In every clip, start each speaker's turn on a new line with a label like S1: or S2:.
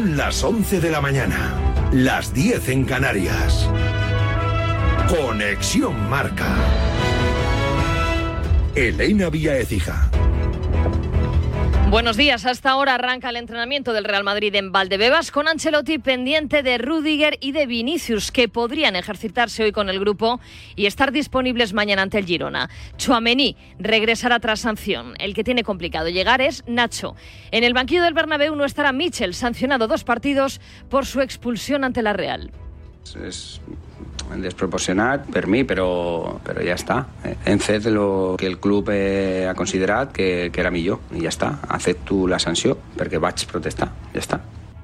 S1: Son las 11 de la mañana, las 10 en Canarias. Conexión Marca. Elena Vía Ecija.
S2: Buenos días. Hasta ahora arranca el entrenamiento del Real Madrid en Valdebebas con Ancelotti pendiente de Rudiger y de Vinicius que podrían ejercitarse hoy con el grupo y estar disponibles mañana ante el Girona. Chuamení regresará tras sanción. El que tiene complicado llegar es Nacho. En el banquillo del Bernabéu no estará Mitchell, sancionado dos partidos por su expulsión ante la Real.
S3: Es desproporcionat per mi, però, però ja està. Hem fet el que el club eh, ha considerat que, que era millor i ja està. Accepto la sanció perquè vaig protestar, ja està.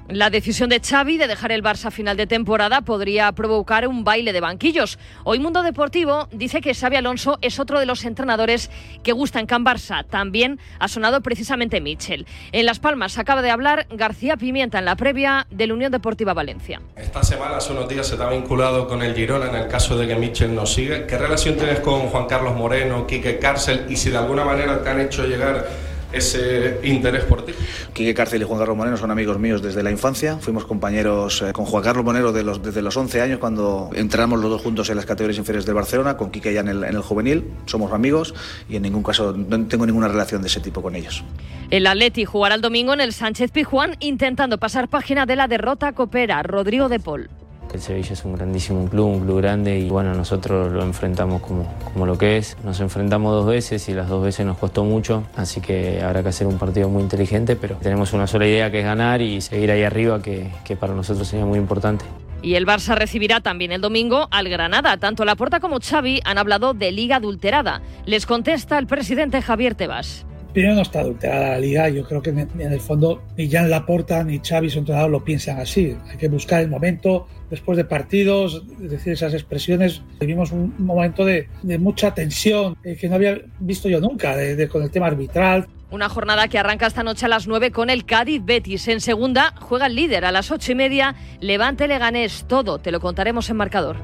S2: La decisión de Xavi de dejar el Barça a final de temporada podría provocar un baile de banquillos. Hoy Mundo Deportivo dice que Xavi Alonso es otro de los entrenadores que gusta en Can Barça. También ha sonado precisamente Michel. En Las Palmas acaba de hablar García Pimienta en la previa de la Unión Deportiva Valencia.
S4: Esta semana, hace unos días, se está vinculado con el Girona en el caso de que Michel no siga. ¿Qué relación tienes con Juan Carlos Moreno, Quique Cárcel y si de alguna manera te han hecho llegar ese interés por ti.
S5: Quique Cárcel y Juan Carlos Moreno son amigos míos desde la infancia. Fuimos compañeros eh, con Juan Carlos Moreno de los, desde los 11 años cuando entramos los dos juntos en las categorías inferiores de Barcelona, con Quique ya en el, en el juvenil. Somos amigos y en ningún caso no tengo ninguna relación de ese tipo con ellos.
S2: El Atleti jugará el domingo en el Sánchez Pijuán intentando pasar página de la derrota coopera Rodrigo de Paul.
S6: El Sevilla es un grandísimo club, un club grande y bueno, nosotros lo enfrentamos como, como lo que es. Nos enfrentamos dos veces y las dos veces nos costó mucho, así que habrá que hacer un partido muy inteligente, pero tenemos una sola idea que es ganar y seguir ahí arriba, que, que para nosotros sería muy importante.
S2: Y el Barça recibirá también el domingo al Granada. Tanto Laporta como Xavi han hablado de liga adulterada. Les contesta el presidente Javier Tebas.
S7: Primero no está adulterada la liga, yo creo que en el fondo ni Jan Laporta ni Xavi, su entrenador, lo piensan así. Hay que buscar el momento después de partidos, decir esas expresiones. Vivimos un momento de, mucha tensión eh, que no había visto yo nunca de, con el tema arbitral.
S2: Una jornada que arranca esta noche a las 9 con el Cádiz Betis. En segunda juega el líder a las ocho y media. Levante Leganés. Todo te lo contaremos en marcador.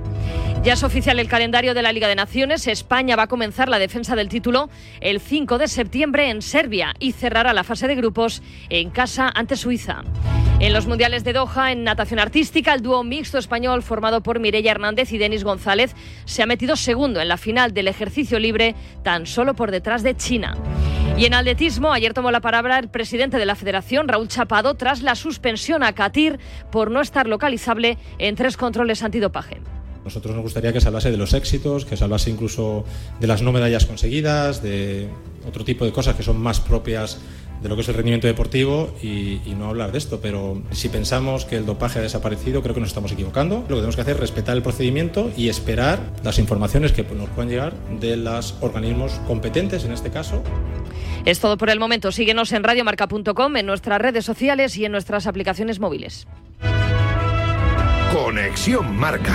S2: Ya es oficial el calendario de la Liga de Naciones. España va a comenzar la defensa del título el 5 de septiembre en Serbia y cerrará la fase de grupos en casa ante Suiza. En los Mundiales de Doha, en natación artística, el dúo mixto español formado por Mireia Hernández y Denis González se ha metido segundo en la final del ejercicio libre, tan solo por detrás de China. Y en atletismo, ayer tomó la palabra el presidente de la federación, Raúl Chapado, tras la suspensión a Catir por no estar localizable en tres controles antidopaje.
S8: Nosotros nos gustaría que se hablase de los éxitos, que se hablase incluso de las no medallas conseguidas, de otro tipo de cosas que son más propias de lo que es el rendimiento deportivo y, y, no hablar de esto. Pero si pensamos que el dopaje ha desaparecido, creo que nos estamos equivocando. Lo que tenemos que hacer es respetar el procedimiento y esperar las informaciones que nos puedan llegar de los organismos competentes en este caso.
S2: Es todo por el momento. Síguenos en radiomarca.com, en nuestras redes sociales y en nuestras aplicaciones móviles.
S1: Conexión Marca.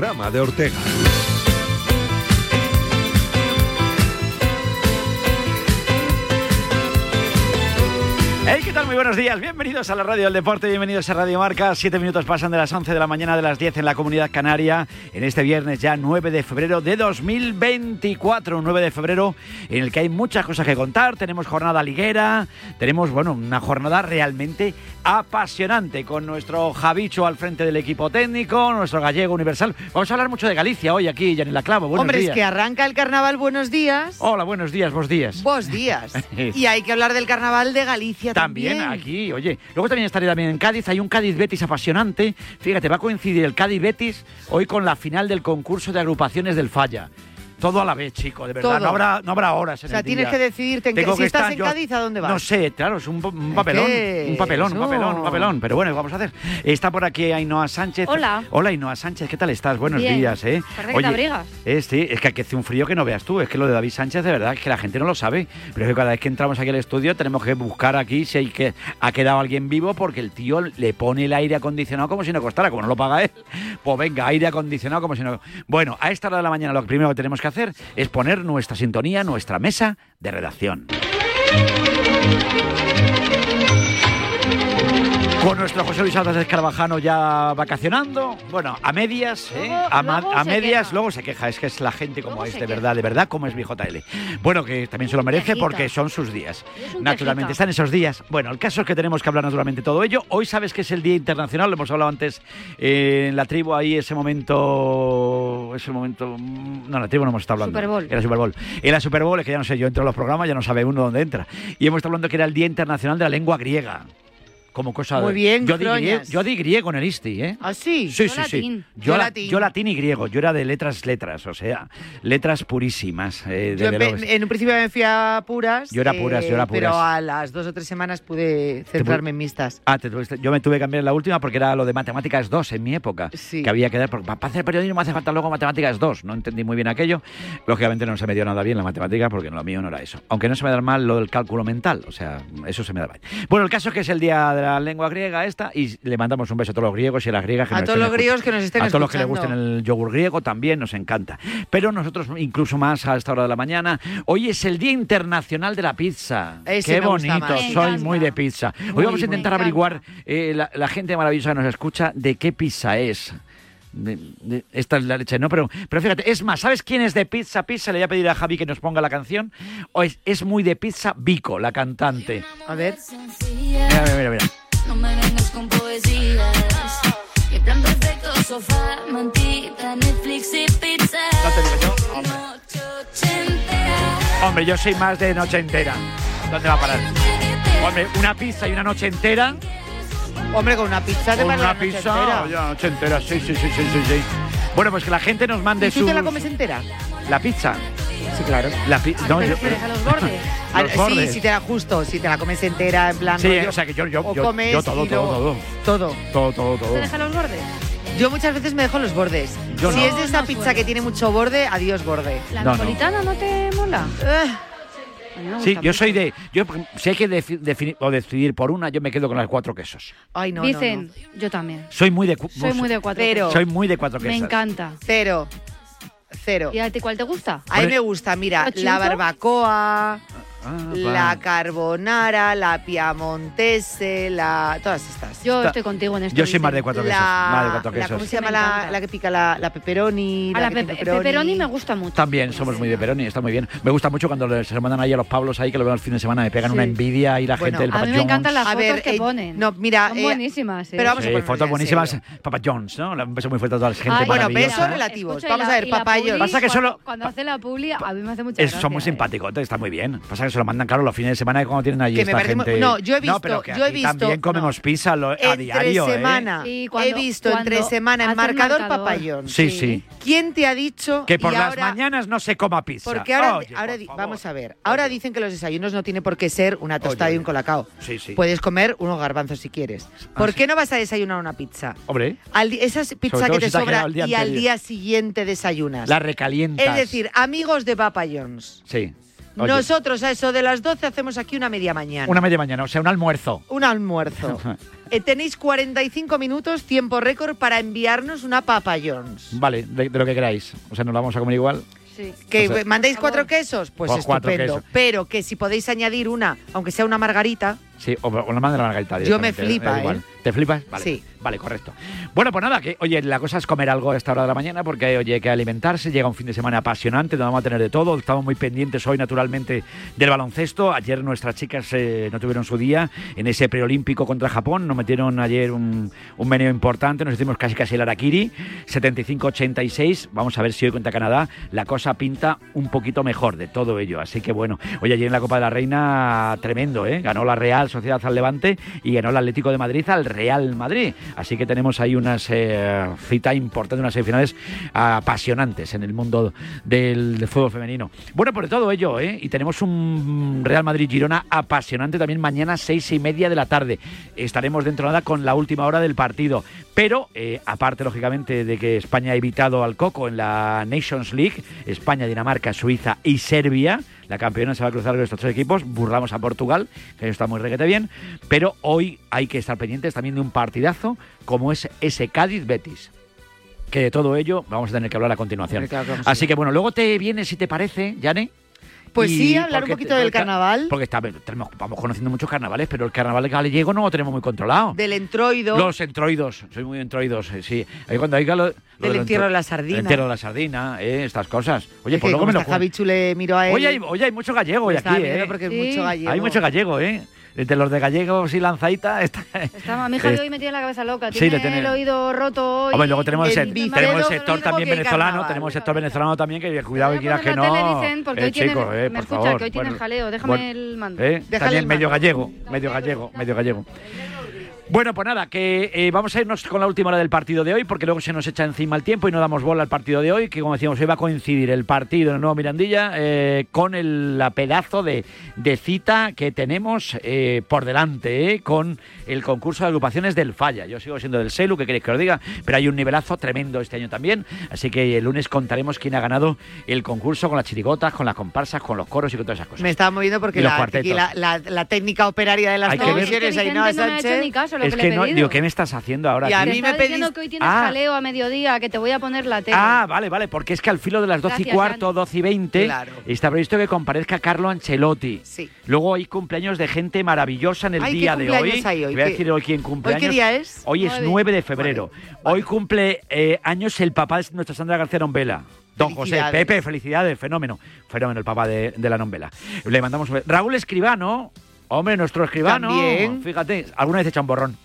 S1: Programa de Ortega.
S9: Días. Bienvenidos a la Radio del Deporte, bienvenidos a Radio Marca. Siete minutos pasan de las 11 de la mañana de las 10 en la Comunidad Canaria. En este viernes ya 9 de febrero de 2024. Un 9 de febrero en el que hay muchas cosas que contar. Tenemos jornada liguera, tenemos, bueno, una jornada realmente apasionante con nuestro Javicho al frente del equipo técnico, nuestro gallego universal. Vamos a hablar mucho de Galicia hoy aquí, ya en la Clavo. Buenos
S10: Hombre,
S9: días.
S10: es que arranca el carnaval, buenos días.
S9: Hola, buenos días, vos días.
S10: Vos días. y hay que hablar del carnaval de Galicia
S9: También,
S10: también.
S9: aquí, oye. Luego también estaré también en Cádiz. Hay un Cádiz-Betis apasionante. Fíjate, va a coincidir el Cádiz-Betis hoy con la final del concurso de agrupaciones del Falla. Todo a la vez, chico, de verdad.
S10: Todo.
S9: No habrá, no habrá horas en
S10: O sea,
S9: el
S10: tienes
S9: día.
S10: que decidirte en qué- si
S9: que
S10: estás en
S9: yo-
S10: Cádiz, ¿a dónde vas?
S9: No sé, claro, es un, un papelón,
S10: que
S9: un papelón, un papelón, un papelón. Pero bueno, vamos a hacer. Está por aquí Ainhoa Sánchez.
S2: Hola.
S9: Hola, Ainhoa Sánchez, ¿qué tal estás? Buenos
S2: Bien.
S9: días, ¿eh?
S2: Que abrigas.
S9: eh, sí, es que aquí hace un frío que no veas tú. Es que lo de David Sánchez, de verdad, es que la gente no lo sabe. Pero es que cada vez que entramos aquí al estudio tenemos que buscar aquí si hay que, ha quedado alguien vivo porque el tío le pone el aire acondicionado como si no costara, como no lo paga él. Pues venga, aire acondicionado como si no. Bueno, a esta hora de la mañana lo primero que tenemos que hacer es poner nuestra sintonía, nuestra mesa de redacción. Con nuestro José Luis Álvarez Carvajano ya vacacionando. Bueno, a medias, ¿eh? A,
S2: luego
S9: a medias,
S2: queja.
S9: luego se queja. Es que es la gente como
S2: Luego
S9: es, de
S2: queja.
S9: verdad, de verdad, como es mi JL. Bueno, que también se lo merece
S2: Quejita.
S9: porque son sus días. Naturalmente,
S2: quejita.
S9: están esos días. Bueno, el caso es que tenemos que hablar naturalmente todo ello. Hoy sabes que es el Día Internacional, lo hemos hablado antes eh, en la tribu, ahí ese momento. Ese momento. mm, No, en la tribu no hemos estado hablando.
S2: Super Bowl.
S9: Era Super Bowl. Era Super Bowl, es que ya no sé, yo entro en los programas, ya no sabe uno dónde entra. Y hemos estado hablando que era el Día Internacional de la Lengua Griega. Como cosa de-
S10: Muy bien,
S9: yo di, yo di griego en el ISTI, ¿eh?
S10: ¿Ah, sí?
S9: Sí,
S2: Yo
S9: sí,
S2: latín.
S9: sí.
S10: Yo
S9: la-
S10: latín.
S9: yo latín y griego. Yo era de letras, letras, o sea, letras purísimas. eh,
S10: Yo
S9: luego.
S10: en un principio me fui a puras.
S9: Yo era puras, yo era puras.
S10: Pero a las dos o tres semanas pude centrarme en mixtas.
S9: Ah, te yo me tuve que cambiar la última porque era lo de matemáticas 2 en mi época.
S10: Sí.
S9: Que había que dar. porque Para hacer periodismo me hace falta luego matemáticas 2. No entendí muy bien aquello. Lógicamente no se me dio nada bien la matemática porque lo mío no era eso. Aunque no se me da mal lo del cálculo mental. O sea, eso se me da mal. Bueno, el caso es que es el día de la lengua griega esta y le mandamos un beso a todos los griegos y a las griegas que
S10: A
S9: nos
S10: todos
S9: estén
S10: los griegos que nos estén
S9: A todos los que les gusten el yogur griego también nos encanta. Pero nosotros, incluso más a esta hora de la mañana, hoy es el Día Internacional de la Pizza.
S10: Ese
S9: Qué bonito, soy muy de pizza. Hoy
S10: Muy,
S9: vamos a intentar averiguar eh, la, la gente maravillosa que nos escucha de qué pizza es. De- de- esta es la leche, ¿no? Pero, pero fíjate, es más, ¿sabes quién es de pizza? Pizza, le voy a pedir a Javi que nos ponga la canción. O es, es muy de pizza Vico, la cantante.
S10: A ver.
S9: Mira, mira, mira. mira.
S11: No me vengas con poesías. Mi plan perfecto, sofá, mantita, Netflix y pizza.
S9: No te digo yo, hombre. Hombre, yo soy más de noche entera. ¿Dónde va a parar? Hombre, una pizza y una noche entera.
S10: Hombre, con una pizza te
S9: Con una pizza, noche entera, sí, sí, sí, sí, sí, sí. Bueno, pues que la gente nos mande
S10: ¿Y tú
S9: su...
S10: te la comes entera?
S9: La pizza.
S10: Sí, claro.
S9: La pi- no,
S2: ¿Te
S9: yo-
S2: refieres a los bordes?
S10: Ah,
S9: Los
S10: sí,
S9: bordes.
S10: si te la justo, si te la comes entera, en plan.
S9: Sí,
S10: rollo,
S9: o sea que yo, yo,
S10: o
S9: yo,
S10: comes
S9: yo todo,
S10: y
S9: todo,
S10: luego-
S9: todo.
S10: Todo.
S9: Todo, todo, todo.
S2: ¿Te deja los bordes?
S10: Yo muchas veces me dejo los bordes.
S9: Yo
S10: si
S9: no.
S10: es de esa
S2: No
S10: pizza
S2: suelo.
S10: que tiene mucho borde, adiós borde.
S2: ¿La
S9: No, no.
S2: napolitana no te mola?
S10: Eh,
S2: Me
S9: Sí, yo soy de. Yo, si hay que defi- definir o decidir por una, yo me quedo con las cuatro quesos.
S10: Ay, no, no,
S2: Dicen,
S10: no.
S2: yo también.
S9: Soy muy de.
S2: Soy muy de cuatro. Quesos.
S9: Soy muy de cuatro
S2: Me
S9: quesos.
S2: encanta.
S10: Cero. Cero.
S2: ¿Y a ti cuál te gusta?
S10: A mí me gusta, mira,
S2: ¿Lo
S10: la barbacoa,
S9: Ah,
S10: la carbonara, la piamontese, la... Todas estas.
S2: Yo
S9: Está-
S2: estoy contigo en esto.
S9: Yo soy más de cuatro quesos. Más de cuatro
S10: la, ¿Cómo
S9: quesos.
S10: se llama
S2: Me
S10: la, la que pica la, la pepperoni?
S2: A la pepe- pepperoni me gusta mucho.
S9: También somos muy de Peroni, está muy bien. Me gusta mucho cuando se lo mandan ahí a los Pablos ahí, que lo veo el fin de semana, me pegan
S10: Sí.
S9: una envidia y la
S10: Bueno,
S9: gente del
S2: A
S9: Papa
S2: mí me encantan las
S10: A
S2: fotos
S10: ver,
S2: que
S10: eh,
S2: ponen.
S10: no, mira,
S2: Son
S10: eh,
S2: buenísimas. ¿eh?
S10: pero vamos a
S9: Sí,
S10: ponernos
S9: fotos buenísimas.
S10: serio.
S9: Papa John's, ¿no? Un beso muy fuerte a toda la gente
S2: Ay,
S10: Bueno, besos relativos. Vamos
S2: la-
S10: a ver,
S2: la
S10: papayos.
S2: publi,
S9: Pasa que
S2: cuando-
S9: solo-
S2: Cuando hace la publi, a mí me hace mucha
S9: Es-
S2: gracia.
S9: son muy
S2: ¿eh?
S9: simpáticos, está muy bien. Pasa se lo mandan, claro, los fines de semana cuando tienen allí
S10: Que me
S9: esta
S10: muy-
S9: gente.
S10: no, yo he visto-
S9: pero que
S10: yo he
S9: aquí
S10: visto-
S9: También comemos
S10: no.
S9: pizza lo- a
S10: Entre
S9: diario, ¿eh?
S10: semana.
S2: Sí, cuando-
S10: he visto entre semana en marcador,
S2: marcador.
S10: papayón.
S9: Sí, sí.
S10: ¿Quién te ha dicho
S9: Que por
S10: y
S9: las
S10: ahora-
S9: mañanas no se coma pizza.
S10: Porque ahora,
S9: Oye, por
S10: vamos a ver, ahora dicen que los desayunos no tiene por qué ser una tostada
S9: Oye,
S10: y un colacao.
S9: Sí, sí.
S10: Puedes comer unos garbanzos si quieres. ¿Por
S9: Ah,
S10: qué no vas a desayunar una pizza?
S9: Hombre,
S10: Al esa pizza que te
S9: si
S10: sobra y al día siguiente desayunas.
S9: la recalientas.
S10: es decir, amigos de Papa John's,
S9: Sí. Oye,
S10: nosotros a eso de las 12 hacemos aquí una media mañana.
S9: Una media mañana, o sea, un almuerzo.
S10: Un almuerzo. Eh, tenéis 45 minutos, tiempo récord, para enviarnos una Papa John's.
S9: Vale, de, de lo que queráis. O sea, nos la vamos a comer igual.
S2: Sí.
S10: Que
S9: O sea-
S10: mandéis cuatro quesos, pues
S9: Pues cuatro
S10: estupendo.
S9: quesos.
S10: Pero que si podéis añadir una, aunque sea una margarita,
S9: Sí, o, o la manda la margarita.
S10: Yo me flipa. ¿eh?
S9: ¿Te flipas? Vale.
S10: Sí.
S9: Vale, correcto. Bueno, pues nada, que oye, la cosa es comer algo a esta hora de la mañana porque oye, hay que alimentarse, llega un fin de semana apasionante, donde vamos a tener de todo. Estamos muy pendientes hoy, naturalmente, del baloncesto. Ayer nuestras chicas eh, no tuvieron su día en ese preolímpico contra Japón. Nos metieron ayer un, un meneo importante, nos hicimos casi casi el Arakiri, 75-86. Vamos a ver si hoy contra Canadá la cosa pinta un poquito mejor de todo ello. Así que bueno, hoy ayer en la Copa de la Reina, tremendo, ¿eh? Ganó la Real Sociedad al Levante y ganó el Atlético de Madrid al Real Madrid. Así que tenemos ahí unas eh, cita importante, unas semifinales apasionantes en el mundo del, del fútbol femenino. Bueno, por todo ello, ¿eh? Y tenemos un Real Madrid-Girona apasionante también mañana, seis y media de la tarde. Estaremos dentro de nada con la última hora del partido. Pero, eh, aparte, lógicamente, de que España ha evitado al Coco en la Nations League, España, Dinamarca, Suiza y Serbia, la campeona se va a cruzar con estos tres equipos, burlamos a Portugal, que está muy reguete bien, pero hoy hay que estar pendientes también de un partidazo como es ese Cádiz-Betis. Que de todo ello vamos a tener que hablar a continuación.
S10: Claro
S9: Así que bueno, luego te viene, si te parece, Yane.
S10: Pues
S9: y
S10: sí, hablar un poquito del carnaval.
S9: Porque está- tenemos, vamos conociendo muchos carnavales, pero el carnaval gallego no lo tenemos muy controlado.
S10: Del entroido.
S9: Los entroidos, soy muy entroidos, eh, sí. Ahí cuando hay lo, lo
S10: Del entierro de la sardina.
S9: El entierro de la sardina, eh, estas cosas. Oye,
S10: Es
S9: pues
S10: que
S9: luego me lo
S10: Javi miro a él.
S9: Oye, hay, oye, hay mucho gallego hoy aquí, ¿eh?
S10: porque mucho gallego.
S9: Hay mucho gallego, ¿eh? Entre los de gallegos y lanzaita está...
S2: Está, mi Javi hoy me tiene la cabeza loca.
S9: Sí,
S2: Tiene
S9: le tiene-
S2: el oído roto. hoy.
S9: Hombre, luego tenemos el,
S10: el bíceps
S9: tenemos el sector también venezolano,
S10: carnaval.
S9: tenemos el sector venezolano también, que cuidado que quieras que no.
S2: porque
S9: eh,
S2: hoy
S9: chico, eh,
S2: me escucha,
S9: favor.
S2: que hoy tiene jaleo, déjame el mando.
S9: Eh, también
S10: el
S9: medio gallego, medio gallego, medio gallego. Bueno, pues nada, que eh, vamos a irnos con la última hora del partido de hoy, porque luego se nos echa encima el tiempo y no damos bola al partido de hoy, que como decíamos, hoy va a coincidir el partido en el nuevo Mirandilla eh, con el la pedazo de, de cita que tenemos eh, por delante, eh, con el concurso de agrupaciones del Falla. Yo sigo siendo del Selu, que queréis que os diga, pero hay un nivelazo tremendo este año también, así que el lunes contaremos quién ha ganado el concurso con las chirigotas, con las comparsas, con los coros y con todas esas cosas.
S10: Me estaba moviendo porque la, la, la- la técnica operaria de las televisiones,
S2: No,
S10: Ainhoa
S2: no lo
S9: es
S2: que le
S9: que
S2: he
S9: no,
S2: pedido.
S9: digo, ¿qué me estás haciendo ahora?
S10: Y a mí me
S2: estaba diciendo
S10: pedís-
S2: que hoy tienes
S9: Ah.
S2: jaleo a mediodía, que te voy a poner la tele.
S9: Ah, vale, vale, porque es que al filo de las 12 y cuarto,
S2: Jan.
S9: 12 y 20,
S10: Claro.
S9: está previsto que comparezca Carlo Ancelotti.
S10: Sí.
S9: Luego hay cumpleaños de gente maravillosa en el
S10: Ay, ¿qué
S9: día de hoy.
S10: cumpleaños hay hoy?
S9: Voy a
S10: ¿Qué-
S9: decir hoy quién cumple
S10: ¿Hoy qué día es?
S9: Hoy es
S2: Nueve.
S9: 9 de febrero. Hoy cumple eh, años el papá de nuestra Sandra García Nombela. Don José. Pepe, felicidades, fenómeno. Fenómeno el papá de, de la Nombela. Le mandamos Raúl Escribano, hombre, nuestro escribano.
S10: También.
S9: Fíjate, alguna vez echa un borrón.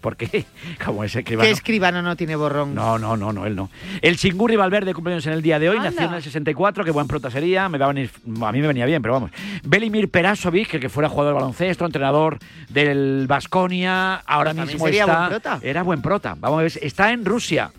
S9: ¿Por qué? Como ese escribano.
S10: ¿Qué escribano no tiene borrón?
S9: No, no, no, no, él no. El Chingurri Valverde cumpleaños en el día de hoy,
S2: Anda.
S9: nació en el 64, qué buen prota sería, me va a venir, a mí me venía bien, pero vamos. Belimir Perasovic, que, que fuera jugador de baloncesto, entrenador del Vasconia, ahora
S10: Pues
S9: mismo
S10: sería
S9: está
S10: buen prota.
S9: era buen prota. Vamos a ver, está en Rusia.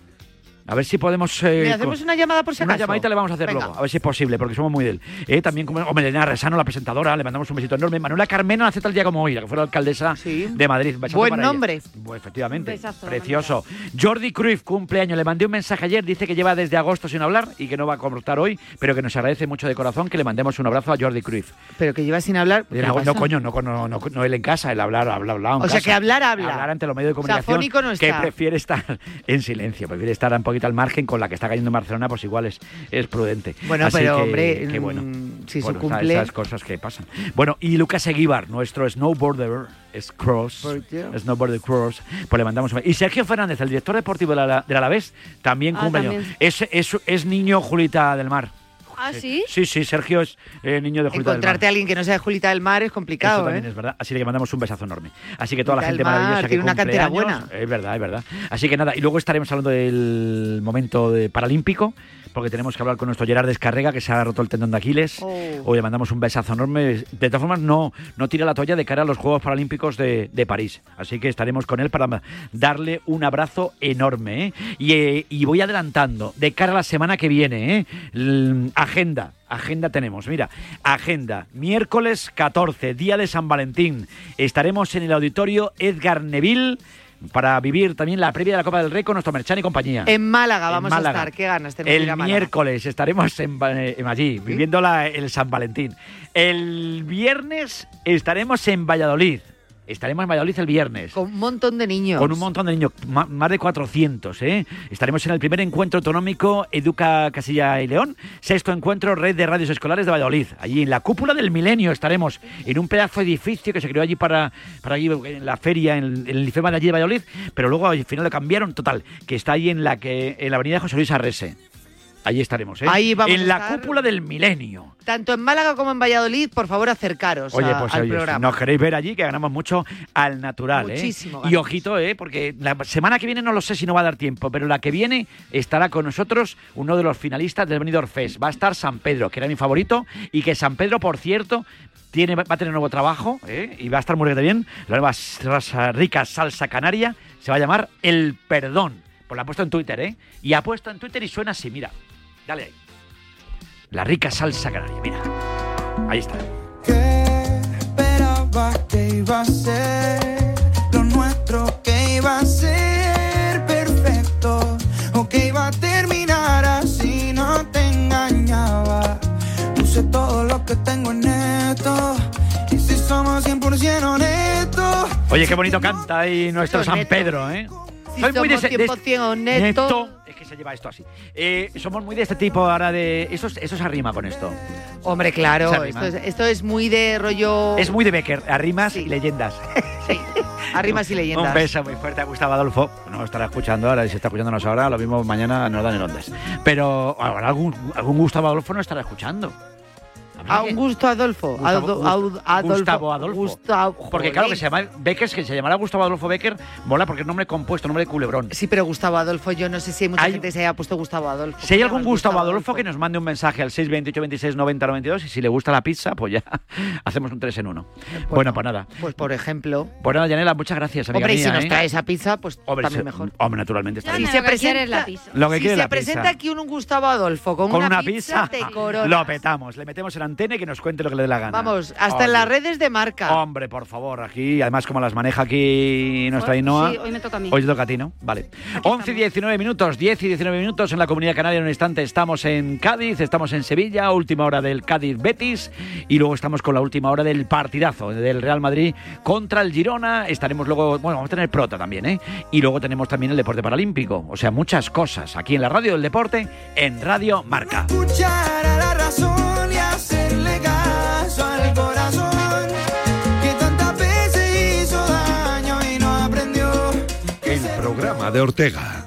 S9: A ver si podemos eh,
S10: ¿Le hacemos
S9: con-
S10: una llamada por si
S9: una
S10: acaso?
S9: llamadita le vamos a hacer
S10: Venga.
S9: luego, a ver si es posible, porque somos muy de él. Eh, también como hombre, Elena Resano, la presentadora, le mandamos un besito enorme. Manuela Carmena nace tal día como hoy, la que fue la alcaldesa
S10: Sí.
S9: de Madrid. Besazo
S10: Buen
S9: para ella.
S10: nombre.
S9: Efectivamente,
S2: besazo,
S9: precioso. Jordi Cruyff, cumpleaños. Le mandé un mensaje ayer, dice que lleva desde agosto sin hablar y que no va a cortar hoy, pero que nos agradece mucho de corazón que le mandemos un abrazo a Jordi Cruyff.
S10: Pero que lleva sin hablar.
S9: no, coño, no, no, él en casa, el hablar, habla, habla. en
S10: O sea, que hablar, habla.
S9: Hablar ante los medios de
S10: O sea,
S9: comunicación.
S10: no
S9: Que
S10: está.
S9: prefiere estar en silencio, prefiere estar un poquito al margen con la que está cayendo en Barcelona, pues igual es, es prudente.
S10: Bueno,
S9: Así
S10: pero,
S9: que-
S10: hombre,
S9: que bueno.
S10: mm, si
S9: Bueno, esa-
S10: cumple.
S9: Esas cosas que pasan. Bueno, y Lucas Eguíbar, nuestro snowboarder, es cross, snowboarder cross, pues le mandamos un... Y Sergio Fernández, el director deportivo de la- del Alavés, también
S2: Ah,
S9: cumple.
S2: también.
S9: Es, es, es niño Julita del Mar.
S2: ¿Ah, sí?
S9: Sí, sí, Sergio es eh, niño de Julita del Mar.
S10: Encontrarte a alguien que no sea Julita del Mar es
S9: Eso
S10: complicado,
S9: también
S10: ¿eh?
S9: es verdad. Así que mandamos un besazo enorme. Así que toda la gente
S10: del Mar
S9: maravillosa que
S10: una cantera
S9: años,
S10: buena.
S9: Es verdad, es verdad. Así que nada, y luego estaremos hablando del momento de paralímpico, porque tenemos que hablar con nuestro Gerard Descarrega, que se ha roto el tendón de Aquiles.
S10: Oh.
S9: Hoy le mandamos un besazo enorme. De todas formas, no, no tira la toalla de cara a los Juegos Paralímpicos de, de París. Así que estaremos con él para darle un abrazo enorme. ¿eh? Y, eh, y voy adelantando, de cara a la semana que viene, ¿eh? Agenda. Agenda tenemos, mira, agenda, miércoles 14, día de San Valentín. Estaremos en el auditorio Edgar Neville para vivir también la previa de la Copa del Rey con nuestro Merchan y compañía.
S10: En Málaga
S9: En
S10: vamos
S9: Málaga.
S10: a estar. Qué ganas tenemos
S9: El
S10: a
S9: miércoles estaremos en, eh, allí, viviendo la- el San Valentín. El viernes estaremos en Valladolid. Estaremos en Valladolid el viernes.
S10: Con un montón de niños.
S9: Con un montón de niños, más de 400. ¿eh? Estaremos en el primer encuentro autonómico Educa Casilla y León, sexto encuentro Red de Radios Escolares de Valladolid. Allí en la cúpula del milenio estaremos en un pedazo de edificio que se creó allí para, para allí en la feria, en, en el IFEMA de allí de Valladolid, pero luego al final lo cambiaron total, que está ahí en la, que, en la avenida José Luis Arrese. Allí estaremos, ¿eh?
S10: Ahí vamos
S9: En
S10: a
S9: la
S10: estar.
S9: cúpula del milenio.
S10: Tanto en Málaga como en Valladolid, por favor, acercaros
S9: Oye,
S10: a-
S9: pues
S10: al
S9: oye, si
S10: programa.
S9: nos queréis ver allí, que ganamos mucho al natural,
S10: Muchísimo
S9: ¿eh? Y
S10: ganamos.
S9: ojito, ¿eh? Porque la semana que viene no lo sé si no va a dar tiempo, pero la que viene estará con nosotros uno de los finalistas del Benidorm Fest. Va a estar San Pedro, que era mi favorito, y que San Pedro, por cierto, tiene, va a tener nuevo trabajo, ¿eh? Y va a estar muy bien. La nueva salsa- rica salsa canaria se va a llamar El Perdón. Pues la ha puesto en Twitter, ¿eh? Y ha puesto en Twitter y suena así, mira. Dale ahí. La rica salsa canaria, mira. Ahí está.
S12: esperaba que iba a ser lo nuestro, que iba a ser perfecto o que iba a terminar así, no te engañaba. Puse todo lo que tengo en esto y si somos 100% honestos.
S9: Oye, qué bonito canta ahí nuestro San. Pedro, ¿eh?
S10: Si
S9: Soy muy de de
S10: 100%
S9: se lleva esto así. Eh, somos muy de este tipo ahora de... Eso, es- eso se arrima con esto.
S10: Hombre, claro, esto es, esto es muy de rollo...
S9: Es muy de Becker, arrimas y leyendas.
S10: Sí, arrimas y leyendas.
S9: Un beso muy fuerte a Gustavo Adolfo. No estará escuchando ahora, si está escuchándonos ahora, lo mismo mañana nos dan en ondas. Pero ahora algún, algún Gustavo Adolfo no estará escuchando.
S10: A un gusto Adolfo.
S9: Gustavo,
S10: Adolfo.
S9: Gustavo Adolfo.
S10: Gustavo-
S9: Porque claro que se llama Becker, que se llamará Gustavo Adolfo Becker, mola porque es nombre compuesto, nombre de culebrón.
S10: Sí, pero Gustavo Adolfo, yo no sé si hay mucha
S9: Hay-
S10: gente que se haya puesto Gustavo Adolfo.
S9: Si hay
S10: ¿Cómo
S9: algún Gustavo Adolfo, que nos mande un mensaje al 628 26 90 92 y si le gusta la pizza, pues ya hacemos un 3 en 1. Bueno, pues nada.
S10: Pues por ejemplo.
S9: Pues nada, Yanela, muchas gracias, amiga
S10: Hombre, y si nos
S9: ¿eh?
S10: trae esa pizza, pues
S9: Hombre,
S10: también
S9: se-
S10: mejor.
S9: Hombre, naturalmente está
S10: Si
S9: bien.
S10: se
S13: lo que
S10: presenta,
S13: la pizza.
S9: Lo que
S10: si
S9: quiere
S10: se
S9: la
S10: presenta
S9: pizza.
S10: aquí un Gustavo Adolfo con,
S9: Con una
S10: pizza,
S9: pizza,
S10: te coronas.
S9: lo petamos. Le metemos en antena y que nos cuente lo que le dé la gana.
S10: Vamos, hasta
S9: Oye.
S10: en las redes de marca.
S9: Hombre, por favor, aquí, además como las maneja aquí nuestra
S13: Hoy-
S9: Ainhoa.
S13: sí, hoy me toca a mí.
S9: Hoy te toca a ti, ¿no? Vale. 11 y 19 minutos, 10 y 19 minutos en la Comunidad Canaria. En un instante estamos en Cádiz, estamos en Sevilla, última hora del Cádiz-Betis y luego estamos con la última hora del partidazo del Real Madrid contra el Girona. Estaremos luego, bueno, vamos a tener prota también, ¿eh? Y luego tenemos también el deporte paralímpico. O sea, muchas cosas aquí en la radio del deporte, en Radio Marca.
S12: Escuchar a la razón
S1: de Ortega.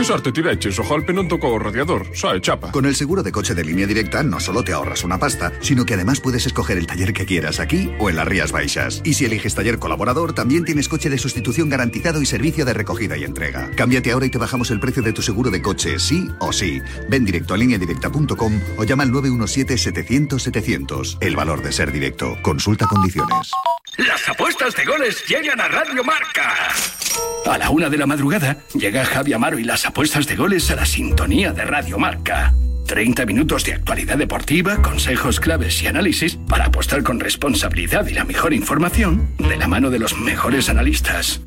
S14: Que sorte tireches, o golpe non tocou o radiador, é chapa.
S15: Con el seguro de coche de línea directa no solo te ahorras una pasta, sino que además puedes escoger el taller que quieras aquí o en las Rías Baixas. Y si eliges taller colaborador, también tienes coche de sustitución garantizado y servicio de recogida y entrega. Cámbiate ahora y te bajamos el precio de tu seguro de coche, sí o sí. Ven directo a lineadirecta.com o llama al 917-700-700. El valor de ser directo. Consulta condiciones.
S16: Las apuestas de goles llegan a Radio Marca. A la una de la madrugada llega Javi Amaro y las apuestas de goles a la sintonía de Radio Marca. 30 minutos de actualidad deportiva, consejos claves y análisis para apostar con responsabilidad y la mejor información de la mano de los mejores analistas.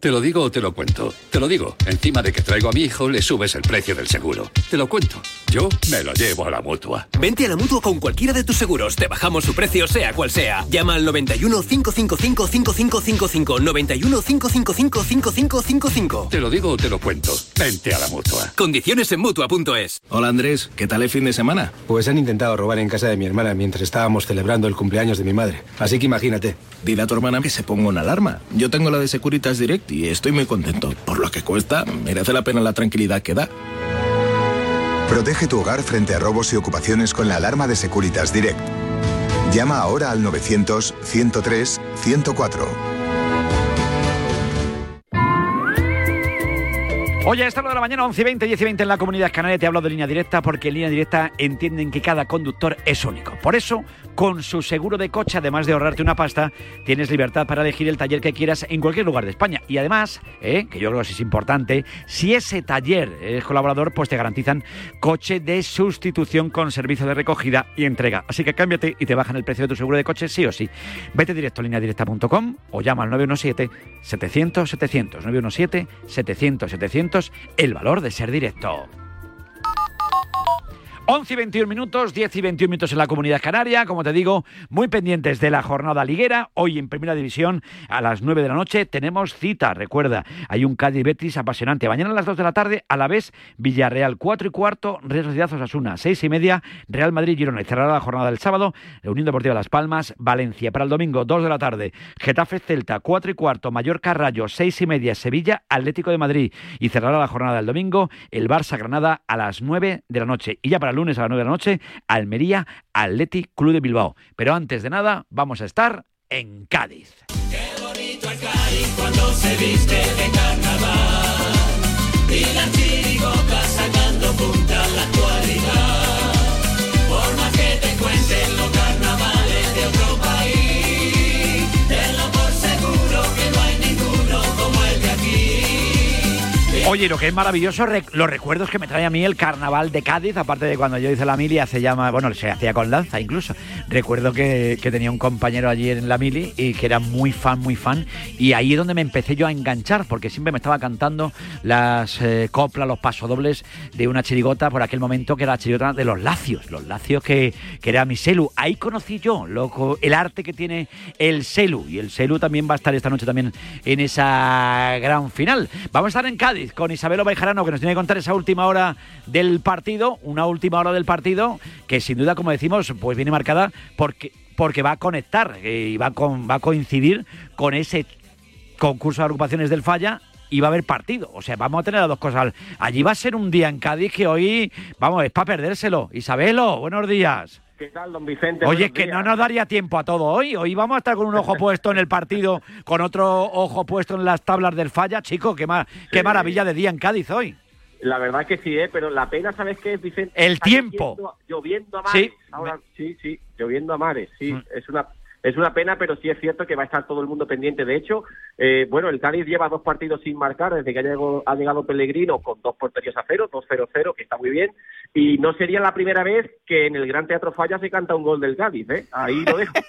S17: Te lo digo o te lo cuento. Te lo digo. Encima de que traigo a mi hijo, le subes el precio del seguro. Te lo cuento. Yo me lo llevo a la mutua.
S18: Vente a la mutua con cualquiera de tus seguros. Te bajamos su precio, sea cual sea. Llama al 91 555 5555. 91 555 5555.
S17: Te lo digo o te lo cuento. Vente a la mutua.
S18: Condiciones en mutua.es.
S19: Hola Andrés, ¿qué tal el fin de semana? Pues han intentado robar en casa de mi hermana mientras estábamos celebrando el cumpleaños de mi madre. Así que imagínate. Dile a tu hermana que se ponga una alarma. Yo tengo la de Securitas Direct y estoy muy contento. Por lo que cuesta, merece la pena la tranquilidad que da.
S20: Protege tu hogar frente a robos y ocupaciones con la alarma de Securitas Direct. Llama ahora al 900-103-104.
S9: Oye, esta hora de la mañana, 11 y 20, 10 y 20 en la Comunidad Canaria, te hablo de línea directa porque en línea directa entienden que cada conductor es único. Por eso, con su seguro de coche, además de ahorrarte una pasta, tienes libertad para elegir el taller que quieras en cualquier lugar de España. Y además, eh, que yo creo que es importante, si ese taller es colaborador, pues te garantizan coche de sustitución con servicio de recogida y entrega. Así que cámbiate y te bajan el precio de tu seguro de coche sí o sí. Vete directo a lineadirecta.com o llama al 917-700-700. 917-700-700, el valor de ser directo. 11 y 21 minutos, 10 y 21 minutos en la comunidad canaria. Como te digo, muy pendientes de la jornada liguera. Hoy en Primera División, a las 9 de la noche, tenemos cita. Recuerda, hay un Cádiz Betis apasionante. Mañana a las 2 de la tarde, a la vez, Villarreal 4 y cuarto, Real Sociedad Osasuna 6 y media, Real Madrid Girona. Y cerrará la jornada del sábado, Unión Deportiva Las Palmas, Valencia. Para el domingo, 2 de la tarde, Getafe Celta 4 y cuarto, Mallorca Rayo 6 y media, Sevilla Atlético de Madrid. Y cerrará la jornada del domingo, el Barça Granada a las 9 de la noche. Y ya para el lunes a las 9 de la noche, Almería, Athletic Club de Bilbao. Pero antes de nada, vamos a estar en Cádiz.
S21: Qué bonito el Cádiz cuando se viste de carnaval. Y las sacando punta la actualidad.
S9: Oye, lo que es maravilloso, los recuerdos que me trae a mí el carnaval de Cádiz, aparte de cuando yo hice la mili, ya más- bueno, se hacía con lanza incluso. Recuerdo que, que tenía un compañero allí en la mili y que era muy fan, muy fan. Y ahí es donde me empecé yo a enganchar, porque siempre me estaba cantando las eh, coplas, los pasodobles de una chirigota por aquel momento que era la chirigota de los lacios, los lacios que, que era mi celu. Ahí conocí yo, loco, el arte que tiene el celu. Y el celu también va a estar esta noche también en esa gran final. Vamos a estar en Cádiz con Isabel Bejarano, que nos tiene que contar esa última hora del partido, una última hora del partido que sin duda, como decimos, pues viene marcada porque, porque va a conectar eh, y va, con, va a coincidir con ese concurso de agrupaciones del Falla y va a haber partido. O sea, vamos a tener las dos cosas. Allí va a ser un día en Cádiz que hoy, vamos, es para perdérselo. Isabelo, buenos días.
S13: ¿Qué tal, don Vicente?
S9: Oye,
S13: Buenos
S9: que
S13: días.
S9: no nos daría tiempo a todo hoy. Hoy vamos a estar con un ojo puesto en el partido, con otro ojo puesto en las tablas del falla. Chico, qué, ma- qué maravilla de día en Cádiz hoy.
S13: La verdad que sí, ¿eh? pero la pena, ¿sabes qué es, Vicente?
S9: El
S13: Está
S9: tiempo.
S13: Lloviendo, lloviendo a mares.
S9: Sí. Mm.
S13: Ahora, sí, sí, lloviendo a mares, sí. Es una es una pena, pero sí es cierto que va a estar todo el mundo pendiente. De hecho, eh, bueno, el Cádiz lleva dos partidos sin marcar desde que ha llegado, ha llegado Pellegrino con dos porterías a cero, 2-0-0, que está muy bien. Y no sería la primera vez que en el Gran Teatro Falla se canta un gol del Cádiz, ¿eh? Ahí lo dejo.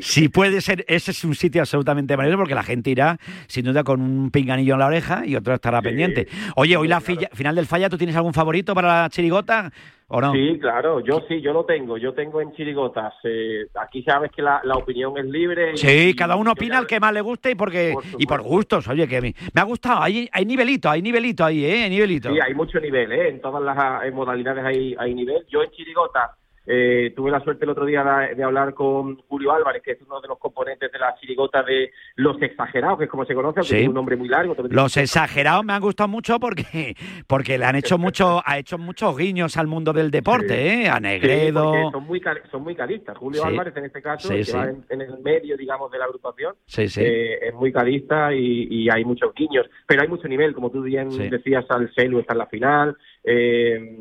S9: Si puede ser, ese es un sitio absolutamente maravilloso porque la gente irá sin duda con un pinganillo en la oreja y otro estará pendiente. Oye, hoy la final del falla, ¿tú tienes algún favorito para la chirigota o no?
S13: Sí, claro, yo sí, yo lo tengo, yo tengo en chirigotas. Eh, aquí sabes que la, la opinión es libre. y-
S9: Sí, cada uno opina el que más le guste y porque y por gustos. Oye, que me, me ha gustado. Hay, hay nivelito, hay nivelito ahí, ¿eh? Hay nivelito.
S13: Sí, hay mucho nivel, ¿eh? En todas las eh, modalidades hay, hay nivel. Yo en chirigota eh, tuve la suerte el otro día de, de hablar con Julio Álvarez, que es uno de los componentes de la chirigota de Los Exagerados, que es como se conoce, aunque
S9: Sí.
S13: tiene un nombre muy largo.
S9: Los exagerados me han gustado mucho porque porque le han hecho mucho ha hecho muchos guiños al mundo del deporte, ¿eh? A
S13: Sí,
S9: Negredo.
S13: son muy, son muy caristas. Julio
S9: Sí.
S13: Álvarez, en este caso,
S9: Sí,
S13: que
S9: sí.
S13: va en, en el medio, digamos, de la agrupación,
S9: Sí, sí.
S13: eh, es muy carista y, y hay muchos guiños. Pero hay mucho nivel, como tú bien
S9: Sí.
S13: decías, al Celu está en la final. eh,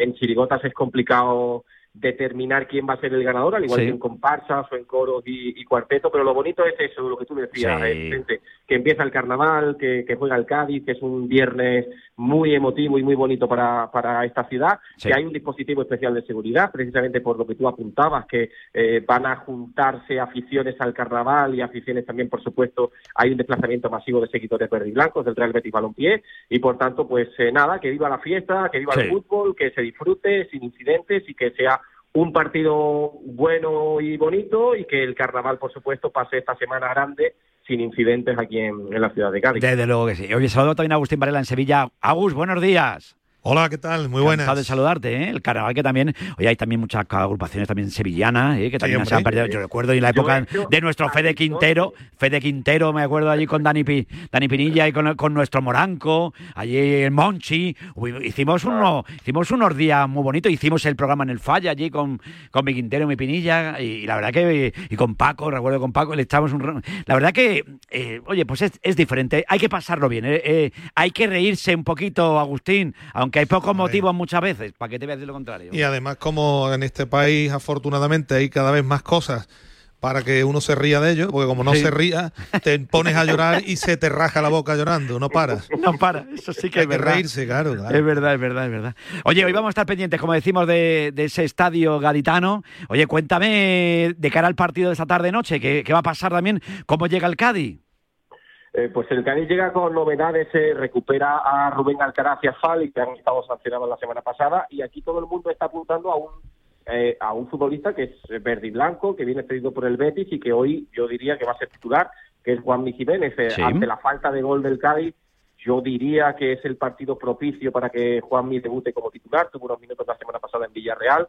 S13: en Chirigotas es complicado determinar quién va a ser el ganador, al igual
S9: Sí.
S13: que en comparsas o en coros y, y cuarteto, pero lo bonito es eso, lo que tú decías,
S9: Sí.
S13: eh, Vicente, que empieza el carnaval, que, que juega el Cádiz, que es un viernes muy emotivo y muy bonito para, para esta ciudad,
S9: Sí.
S13: que hay un dispositivo especial de seguridad, precisamente por lo que tú apuntabas, que eh, van a juntarse aficiones al carnaval y aficiones también, por supuesto, hay un desplazamiento masivo de seguidores verde y blancos del Real Betis Balompié, y por tanto, pues eh, nada, que viva la fiesta, que viva el fútbol, que se disfrute sin incidentes y que sea un partido bueno y bonito y que el carnaval, por supuesto, pase esta semana grande sin incidentes aquí en, en la ciudad de Cádiz.
S9: Desde luego que sí. Oye, saludo también a Agustín Varela en Sevilla. Agus, buenos días.
S22: Hola, ¿qué tal? Muy buenas.
S9: Encantado de saludarte, ¿eh? El carnaval que también, oye, hay también muchas agrupaciones también sevillanas, ¿eh? Que también se han perdido. Yo recuerdo en la época de nuestro Fede Quintero, Fede Quintero, me acuerdo allí con Dani, Pi- Dani Pinilla y con, con nuestro Moranco, allí en Monchi. Hicimos, unos, hicimos unos días muy bonitos, hicimos el programa en el Falla allí con, con mi Quintero, mi Pinilla, y, la verdad que, y con Paco, recuerdo con Paco, le echamos un... La verdad que, eh, oye, pues es, es diferente, hay que pasarlo bien, eh, eh, hay que reírse un poquito, Agustín, aunque hay pocos motivos muchas veces, ¿para qué te voy a decir lo contrario?
S22: Y además, como en este país, afortunadamente, hay cada vez más cosas para que uno se ría de ello, porque como no
S9: Sí.
S22: se ría, te pones a llorar y se te raja la boca llorando, no paras.
S9: No para, eso sí que
S22: Hay
S9: es
S22: que
S9: verdad.
S22: reírse, claro, claro.
S9: Es verdad, es verdad, es verdad. Oye, hoy vamos a estar pendientes, como decimos, de, de ese estadio gaditano. Oye, cuéntame de cara al partido de esta tarde-noche, ¿qué, qué va a pasar también? ¿Cómo llega el Cádiz?
S13: Eh, pues el Cádiz llega con novedades, eh, recupera a Rubén Alcaraz y a Fali, que han estado sancionados la semana pasada, y aquí todo el mundo está apuntando a un eh, a un futbolista que es verde y blanco, que viene cedido por el Betis y que hoy yo diría que va a ser titular, que es Juan Jiménez. Eh,
S9: Sí.
S13: Ante la falta de gol del Cádiz, yo diría que es el partido propicio para que Juanmi debute como titular. Tuvo unos minutos la semana pasada en Villarreal.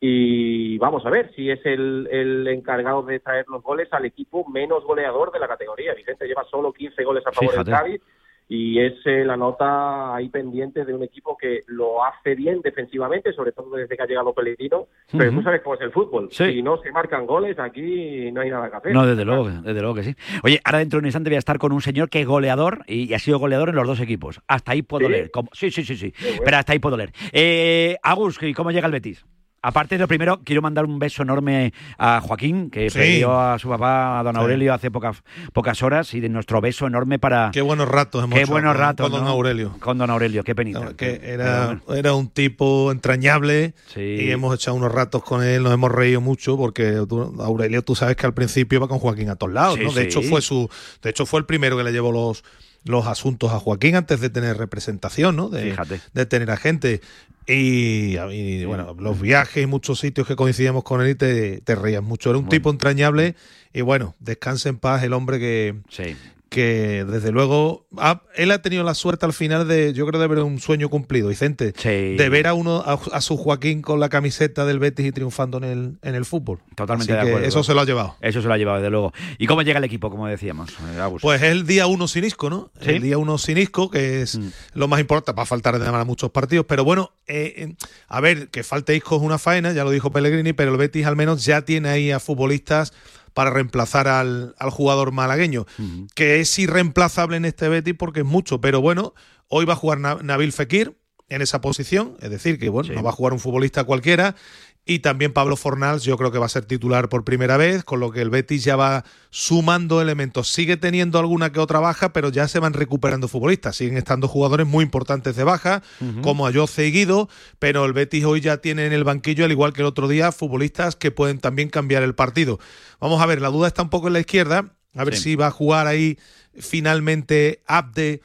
S13: Y vamos a ver si es el, el encargado de traer los goles al equipo menos goleador de la categoría. Vicente lleva solo 15 goles a favor
S9: Fíjate.
S13: del Cádiz y es eh, la nota ahí pendiente de un equipo que lo hace bien defensivamente, sobre todo desde que ha llegado Pellegrino, pero
S9: Ujú.
S13: tú sabes cómo es el fútbol.
S9: Sí.
S13: Si no se marcan goles, aquí no hay nada que hacer.
S9: No, desde luego, desde luego que sí. Oye, ahora dentro de un instante voy a estar con un señor que es goleador y, ha sido goleador en los dos equipos. Hasta ahí puedo
S13: ¿Sí?
S9: leer. Sí, sí, sí, sí. Pero hasta ahí puedo leer. Eh, Agus, ¿y ¿cómo llega el Betis? Aparte de lo primero, quiero mandar un beso enorme a Joaquín, que
S22: Sí.
S9: perdió a su papá, a don. Aurelio, hace pocas, pocas horas, y de nuestro beso enorme para...
S22: Qué buenos ratos hemos
S9: Qué
S22: hecho
S9: buenos
S22: con-
S9: ratos,
S22: con don
S9: ¿no?
S22: Aurelio.
S9: Con don Aurelio, qué penita.
S22: que era,
S9: bueno.
S22: era un tipo entrañable
S9: Sí.
S22: y hemos echado unos ratos con él, nos hemos reído mucho porque tú- Aurelio, tú sabes que al principio iba con Joaquín a todos lados,
S9: Sí,
S22: ¿no? De hecho fue su, de hecho fue el primero que le llevó los los asuntos a Joaquín antes de tener representación, ¿no? De,
S9: Fíjate.
S22: de tener a gente. Y, y, bueno, los viajes y muchos sitios que coincidíamos con él y te, te reías mucho. Era un tipo entrañable y bueno, descanse en paz el hombre que,
S9: Sí.
S22: Que desde luego ha- él ha tenido la suerte al final de yo creo de ver un sueño cumplido Vicente de ver a uno a, a su Joaquín con la camiseta del Betis y triunfando en el en el fútbol
S9: Totalmente
S22: Así
S9: de
S22: que
S9: acuerdo.
S22: eso se lo ha llevado
S9: Eso se lo ha llevado, desde luego. ¿Y cómo llega el equipo, como decíamos, eh,
S22: pues es el día uno sin Isco, ¿no?
S9: Sí. Mm.
S22: El día uno sin Isco, que es lo más importante, va a faltar de a muchos partidos, pero bueno, eh, eh, a ver, que falte Isco es una faena, ya lo dijo Pellegrini, pero el Betis al menos ya tiene ahí a futbolistas para reemplazar al, al jugador malagueño, que es irreemplazable en este Betis porque es mucho, pero bueno, hoy va a jugar Na- Nabil Fekir en esa posición, es decir, que bueno, no va a jugar un futbolista cualquiera, y también Pablo Fornals yo creo que va a ser titular por primera vez, con lo que el Betis ya va sumando elementos. Sigue teniendo alguna que otra baja, pero ya se van recuperando futbolistas. Siguen estando jugadores muy importantes de baja, como Ayoce y Guido, pero el Betis hoy ya tiene en el banquillo, al igual que el otro día, futbolistas que pueden también cambiar el partido. Vamos a ver, la duda está un poco en la izquierda, a ver
S9: Sí.
S22: si va a jugar ahí finalmente Abde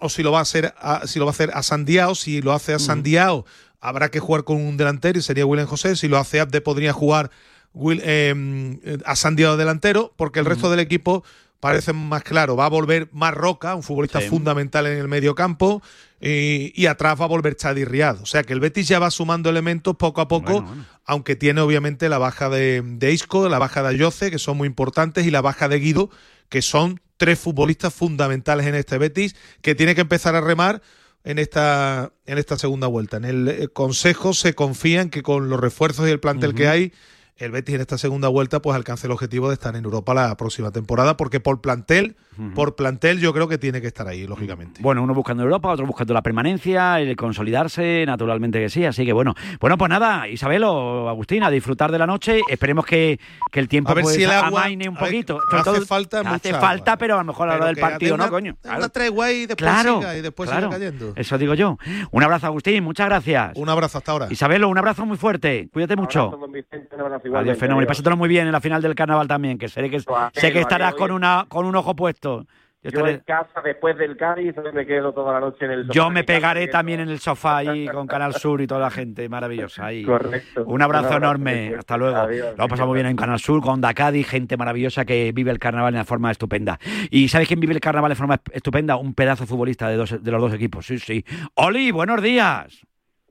S22: o si lo va a hacer a, si lo va a hacer a Sandiao, si lo hace a Sandiao habrá que jugar con un delantero y sería William José, si lo hace Abde podría jugar Will- eh, a Sandiao delantero, porque el resto del equipo parece más claro, va a volver más Roca, un futbolista
S9: Sí.
S22: fundamental en el medio campo, y, y atrás va a volver Chadi Riad. O sea que el Betis ya va sumando elementos poco a poco, aunque tiene obviamente la baja de, de Isco, la baja de Ayoce, que son muy importantes, y la baja de Guido, que son tres futbolistas fundamentales en este Betis, que tiene que empezar a remar en esta, en esta segunda vuelta. En el eh, Consejo se confía en que con los refuerzos y el plantel que hay, el Betis en esta segunda vuelta pues alcance el objetivo de estar en Europa la próxima temporada, porque por plantel, por plantel yo creo que tiene que estar ahí, lógicamente.
S9: Bueno, uno buscando Europa, otro buscando la permanencia, el consolidarse, naturalmente que sí. Así que bueno, bueno, pues nada, Isabel o Agustín, a disfrutar de la noche. Esperemos que, que el tiempo
S22: A ver
S9: pues,
S22: si el agua-
S9: amaine un
S22: a ver,
S9: poquito.
S22: hace
S9: todo-
S22: falta
S9: hace
S22: mucha
S9: falta,
S22: agua.
S9: pero a lo mejor a la hora del partido, ¿no, coño?
S22: Una tregua y después
S9: Claro,
S22: siga y después
S9: claro.
S22: siga cayendo.
S9: Eso digo yo. Un abrazo, Agustín, muchas gracias.
S22: Un abrazo hasta ahora.
S9: Isabelo, un abrazo muy fuerte. Cuídate mucho.
S13: Abrazo, don Vicente, un abrazo
S9: Adiós, fenómeno. Y pásatelo muy bien en la final del carnaval también, que sé que, sé que estarás con, una, con un ojo puesto. Yo,
S13: Yo
S9: estaré-
S13: en casa, después del Cádiz, me quedo toda la noche en el sofá
S9: yo me pegaré también en el sofá ahí con Canal Sur y toda la gente maravillosa. Ahí.
S13: Correcto.
S9: Un abrazo
S13: Un abrazo,
S9: enorme. Hasta luego.
S13: Adiós.
S9: Lo hemos pasado muy bien en Canal Sur con Dakadi, gente maravillosa que vive el carnaval de una forma estupenda. ¿Y sabes quién vive el carnaval de forma estupenda? Un pedazo de futbolista de, dos, de los dos equipos. Sí, sí. Oli, buenos días.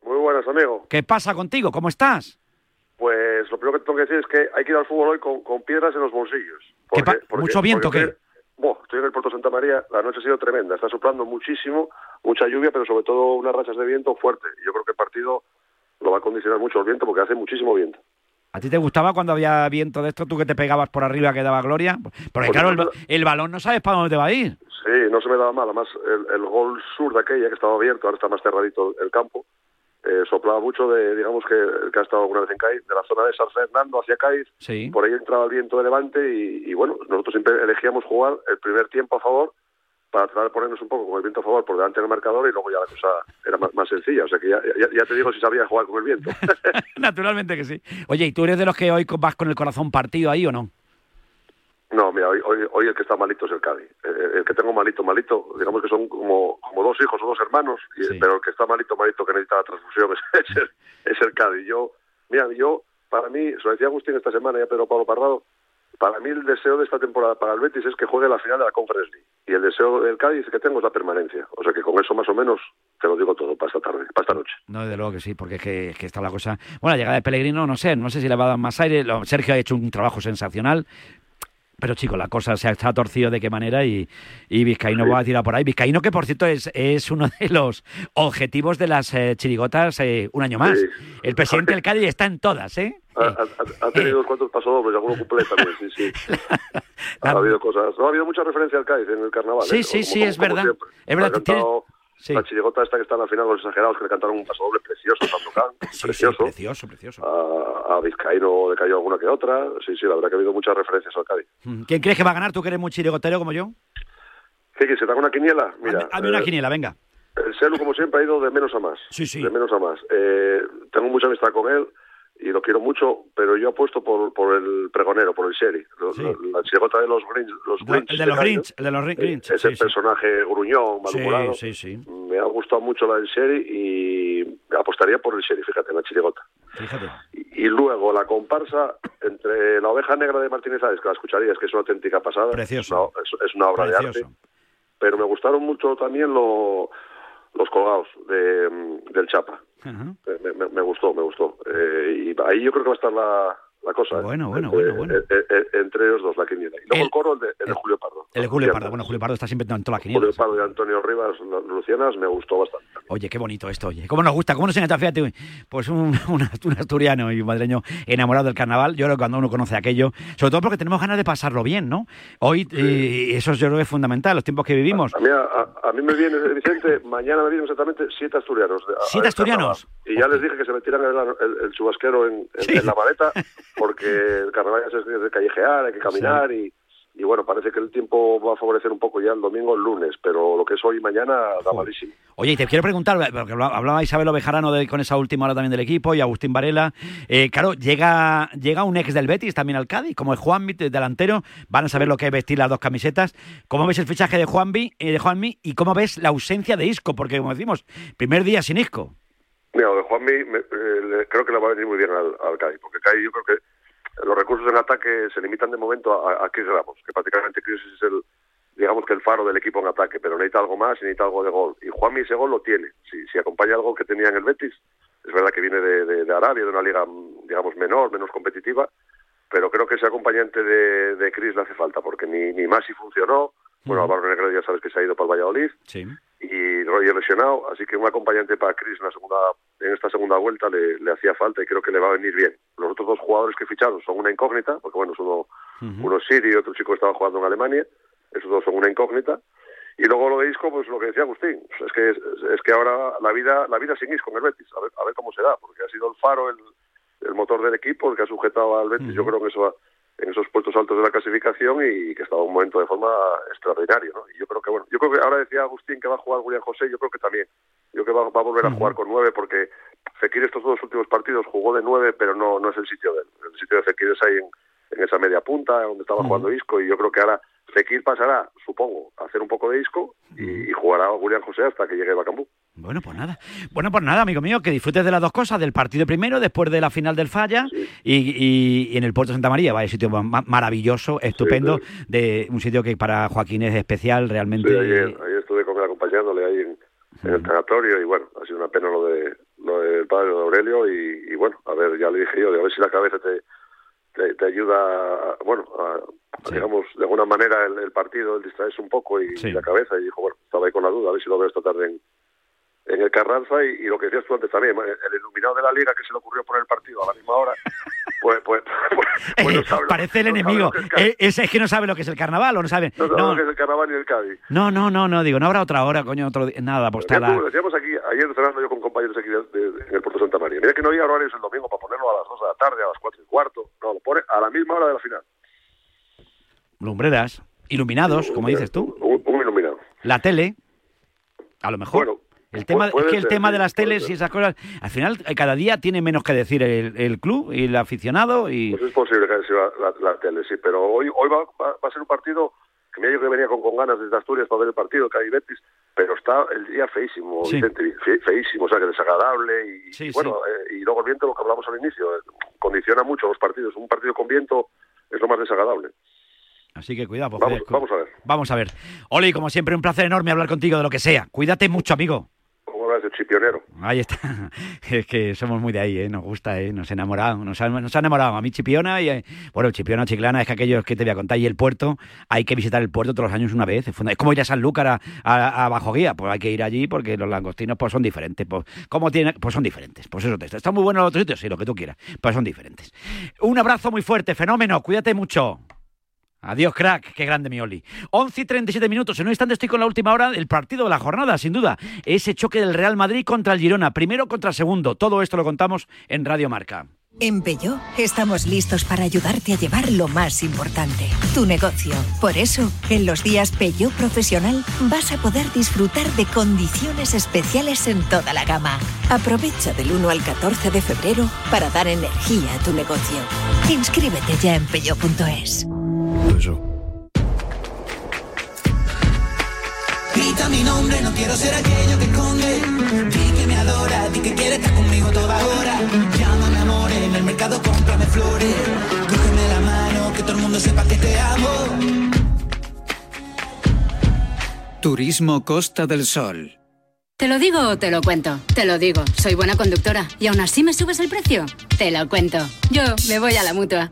S23: Muy buenas, amigo.
S9: ¿Qué pasa contigo? ¿Cómo estás?
S23: Pues lo primero que tengo que decir es que hay que ir al fútbol hoy con, con piedras en los bolsillos.
S9: ¿Qué pa- ¿Mucho viento
S23: porque
S9: qué?
S23: estoy- en el Puerto Santa María, la noche ha sido tremenda, está soplando muchísimo, mucha lluvia, pero sobre todo unas rachas de viento fuerte. Yo creo que el partido lo va a condicionar mucho el viento porque hace muchísimo viento.
S9: ¿A ti te gustaba cuando había viento de esto, tú que te pegabas por arriba que daba gloria? Porque
S23: Por
S9: claro, el balón no sabes para dónde te va a ir.
S23: Sí, no se me daba mal, además el, el gol sur de aquella que estaba abierto, ahora está más cerradito el campo, eh, soplaba mucho de, digamos que que ha estado alguna vez en Cádiz, de la zona de San Fernando hacia Cádiz,
S9: Sí.
S23: por ahí entraba el viento de levante y, y, bueno, nosotros siempre elegíamos jugar el primer tiempo a favor para tratar de ponernos un poco con el viento a favor por delante del marcador y luego ya la cosa era más, más sencilla. O sea que ya, ya, ya te digo si sabía jugar con el viento.
S9: Naturalmente que sí. Oye, ¿y tú eres de los que hoy vas con el corazón partido ahí o no?
S23: No, mira, hoy, hoy, hoy el que está malito es el Cádiz. El, el que tengo malito, malito, digamos que son como, como dos hijos o dos hermanos, y- pero el que está malito, malito, que necesita la transfusión es, es el, es el Cádiz. Yo, mira, yo, para mí, se lo decía Agustín esta semana, ya Pedro Pablo Parrado, para mí el deseo de esta temporada para el Betis es que juegue la final de la Conference League. Y el deseo del Cádiz que tengo es la permanencia. O sea que con eso más o menos te lo digo todo para esta tarde, para esta noche.
S9: No, desde luego que sí, porque es que, es que está la cosa. Bueno, la llegada de Pellegrino, no sé, no sé si le va a dar más aire. Sergio ha hecho un trabajo sensacional. Pero chicos, la cosa se ha, torcido de qué manera y, y Vizcaíno va a tirar por ahí. Vizcaíno que por cierto es, es uno de los objetivos de las eh, chirigotas eh, un año más.
S23: Sí.
S9: El presidente del Cádiz está en todas, ¿eh?
S23: Ha, ha- ha tenido unos cuantos pasodobles, y alguno cumple también, sí, sí. Ha habido cosas. No ha habido mucha referencia al Cádiz en el carnaval.
S9: Sí,
S23: ¿eh?
S9: sí,
S23: Como-
S9: sí,
S23: como-
S9: es
S23: como
S9: verdad. Es verdad,
S23: Ha
S9: tú
S23: cantado La chirigota esta que está en la final, los exagerados, que le cantaron un pasodoble precioso, Sandokan, precioso.
S9: precioso, precioso.
S23: A, a Vizcaíno le cayó alguna que otra. Sí, sí, la verdad que ha habido muchas referencias al Cádiz.
S9: Mm, ¿Quién crees que va a ganar? ¿Tú que eres muy chirigotero como yo?
S23: ¿Qué quieres? ¿Se te haga una quiniela? Mira,
S9: Hazme una
S23: eh,
S9: quiniela, venga.
S23: El Celu, como siempre, ha ido de menos a más.
S9: Sí, sí.
S23: De menos a más. Eh, tengo mucha amistad con él y lo quiero mucho, pero yo apuesto por, por el pregonero, por el Sherry. La chirigota de los Grinch. Los Grinch
S9: El de los Grinch, el de los Grinch.
S23: Ese
S9: sí, sí.
S23: personaje gruñón, malhumorado. Me ha gustado mucho la del Sherry y apostaría por el Sherry, fíjate, la chirigota.
S9: Fíjate.
S23: Y, y luego la comparsa entre la oveja negra de Martínez Ares, que la escucharías, que es una auténtica pasada.
S9: Precioso.
S23: No, es, es una obra de arte. Pero me gustaron mucho también lo- los colgados de, del Chapa. Eh, Me, me- me gustó, me gustó. Eh, y ahí yo creo que va a estar la, la cosa. ¿eh?
S9: Bueno, bueno,
S23: Entre-
S9: bueno, bueno.
S23: eh, eh, entre ellos dos, la quiniela. Y luego el, coro, el de, el de Julio Pardo.
S9: El de Julio Pardo. Bueno, Julio Pardo está siempre en toda la quiniela.
S23: Julio Pardo y Antonio Rivas, Lucianas, me gustó bastante.
S9: Oye, qué bonito esto, oye. ¿Cómo nos gusta? ¿Cómo nos encanta? Fíjate, pues un, un- un asturiano y un madrileño enamorado del carnaval. Yo creo que cuando uno conoce aquello, sobre todo porque tenemos ganas de pasarlo bien, ¿no? Hoy, eh, eso yo creo que es fundamental, los tiempos que vivimos.
S23: A mí, a, mí me viene, Vicente, mañana me vienen exactamente siete asturianos.
S9: ¿Siete
S23: carnaval.
S9: asturianos?
S23: Y ya les dije que se metieran el, el, el chubasquero en, en- en la maleta, porque el carnaval es de callejear, hay que caminar y, y bueno, parece que el tiempo va a favorecer un poco ya el domingo, el lunes, pero lo que es hoy y mañana da malísimo.
S9: Oye, y te quiero preguntar, porque habla- hablaba Isabel Ovejarano de- con esa última hora también del equipo y Agustín Varela. Eh, claro, llega, llega un ex del Betis también al Cádiz, como el Juanmi, de- delantero. Van a saber lo que es vestir las dos camisetas. ¿Cómo ves el fichaje de Juanmi, eh, de Juanmi y cómo ves la ausencia de Isco? Porque, como decimos, primer día sin Isco.
S23: Mira, lo de Juanmi me- eh, creo que le va a venir muy bien al, al Cádiz, porque Cádiz yo creo que los recursos en ataque se limitan de momento a, a Chris Ramos, que prácticamente Chris es el, digamos que el faro del equipo en ataque, pero necesita algo más y necesita algo de gol. Y Juanmi ese gol lo tiene. Si, si acompaña algo que tenía en el Betis, es verdad que viene de, de- de Arabia, de una liga, digamos, menor, menos competitiva, pero creo que ese acompañante de, de Chris le hace falta, porque ni, ni Masi funcionó, bueno, Álvaro Negredo ya sabes que se ha ido para el Valladolid,
S9: Sí.
S23: y Roger lesionado, así que un acompañante para Chris en, la segunda, en esta segunda vuelta le, le hacía falta y creo que le va a venir bien. Los otros dos jugadores que ficharon son una incógnita, porque bueno, es uno, uno es Siri y otro chico que estaba jugando en Alemania, esos dos son una incógnita. Y luego lo de Isco, pues lo que decía Agustín, pues es que es, que ahora la vida la vida sin Isco en el Betis, a ver, a ver cómo será, porque ha sido el faro, el, el motor del equipo, el que ha sujetado al Betis, yo creo que eso en esos puestos altos de la clasificación y que estaba en un momento de forma extraordinario, ¿no? Y yo creo que, bueno, yo creo que ahora decía Agustín que va a jugar William José, yo creo que también. Yo creo que va, va a volver a jugar con nueve porque Fekir estos dos últimos partidos jugó de nueve, pero no, no es el sitio de él. El sitio de Fekir es ahí en, en esa media punta, donde estaba jugando Isco, y yo creo que ahora Fekir pasará, supongo, a hacer un poco de Isco y, y jugará William José hasta que llegue Bacambú.
S9: Bueno, pues nada. Bueno, pues nada, amigo mío, que disfrutes de las dos cosas, del partido primero, después de la final del Falla y, y- y en el Puerto Santa María. Vaya sitio ma- maravilloso, estupendo, de un sitio que para Joaquín es especial, realmente.
S23: Ayer, ayer estuve con él acompañándole ahí en, en el tanatorio y bueno, ha sido una pena lo de lo del padre de Aurelio y, y bueno, a ver, ya le dije yo, de a ver si la cabeza te, te, te ayuda, a- bueno, a, digamos, de alguna manera el, el partido, el distraerse un poco y, y la cabeza y dijo, bueno, estaba ahí con la duda, a ver si lo veo esta tarde en, en el Carranza y, y lo que decías tú antes también, el, el iluminado de la liga que se le ocurrió poner el partido a la misma hora, pues, pues, pues, pues sabe lo-
S9: Parece el enemigo.
S23: lo es.
S9: Eh, es, es que no sabe lo que es el carnaval o no sabe.
S23: No sabe
S9: No,
S23: lo que es el carnaval ni el Cádiz.
S9: no, no, no, no, digo, no habrá otra hora, coño, otro. Nada, pues está
S23: Ya tú,
S9: la.
S23: decíamos aquí, ayer cenando yo con compañeros aquí de- de- en el Puerto Santa María. Mira que no había horarios el domingo para ponerlo a las 2 de la tarde, a las 4 y cuarto. No, lo pone a la misma hora de la final.
S9: Lumbreras, iluminados, como dices tú.
S23: Un, un iluminado.
S9: La tele, a lo mejor.
S23: Bueno,
S9: El tema, es que el
S23: ser,
S9: tema de las teles y esas cosas, al final eh, cada día tiene menos que decir el, el club y el aficionado y
S23: Pues es posible que sido la, la- la tele, sí, pero hoy hoy va, va- va a ser un partido que me dijo que venía con, con ganas desde Asturias para ver el partido, Cádiz Betis, pero está el día feísimo,
S9: Sí.
S23: Vicente, fe- feísimo, o sea que desagradable y,
S9: Sí,
S23: bueno, eh, y luego el viento, lo que hablamos al inicio, eh, condiciona mucho los partidos. Un partido con viento es lo más desagradable.
S9: así que cuidado. pues,
S23: Vamos, vamos a ver.
S9: Vamos a ver. Oli, como siempre, un placer enorme hablar contigo de lo que sea. Cuídate mucho, amigo.
S23: ¿Cómo hablas de chipionero?
S9: Ahí está. Es que somos muy de ahí, ¿eh? Nos gusta, ¿eh? Nos ha enamorado. Nos ha, nos ha enamorado. A mí Chipiona y... eh, Bueno, Chipiona Chiclana es que aquellos que te voy a contar. Y el puerto, hay que visitar el puerto todos los años una vez. Es como ir a Sanlúcar a, a, Bajo Guía. Pues hay que ir allí porque los langostinos pues son diferentes. Pues, ¿cómo tiene? pues son diferentes. Pues eso, te- está muy bueno en otros sitios, sí, lo que tú quieras. Pues son diferentes. Un abrazo muy fuerte, fenómeno. Cuídate mucho. Adiós, crack. Qué grande mi Oli. 11 y 37 minutos. En un instante estoy con la última hora del partido de la jornada, sin duda. Ese choque del Real Madrid contra el Girona. Primero contra segundo. Todo esto lo contamos en Radio Marca.
S24: En Peugeot estamos listos para ayudarte a llevar lo más importante, tu negocio. Por eso, en los días Peugeot Profesional vas a poder disfrutar de condiciones especiales en toda la gama. Aprovecha del 1 al 14 de febrero para dar energía a tu negocio. Inscríbete ya en peugeot.es.
S21: Grita mi nombre, no quiero ser aquello que esconde. Di que me adora, di que quiere estar conmigo toda hora. Llámame amor, en el mercado cómprame flores. Cógeme la mano, que todo el mundo sepa que te amo.
S25: Turismo Costa del Sol.
S26: ¿Te lo digo o te lo cuento? Te lo digo, soy buena conductora. ¿Y aún así me subes el precio? Te lo cuento. Yo me voy a la mutua.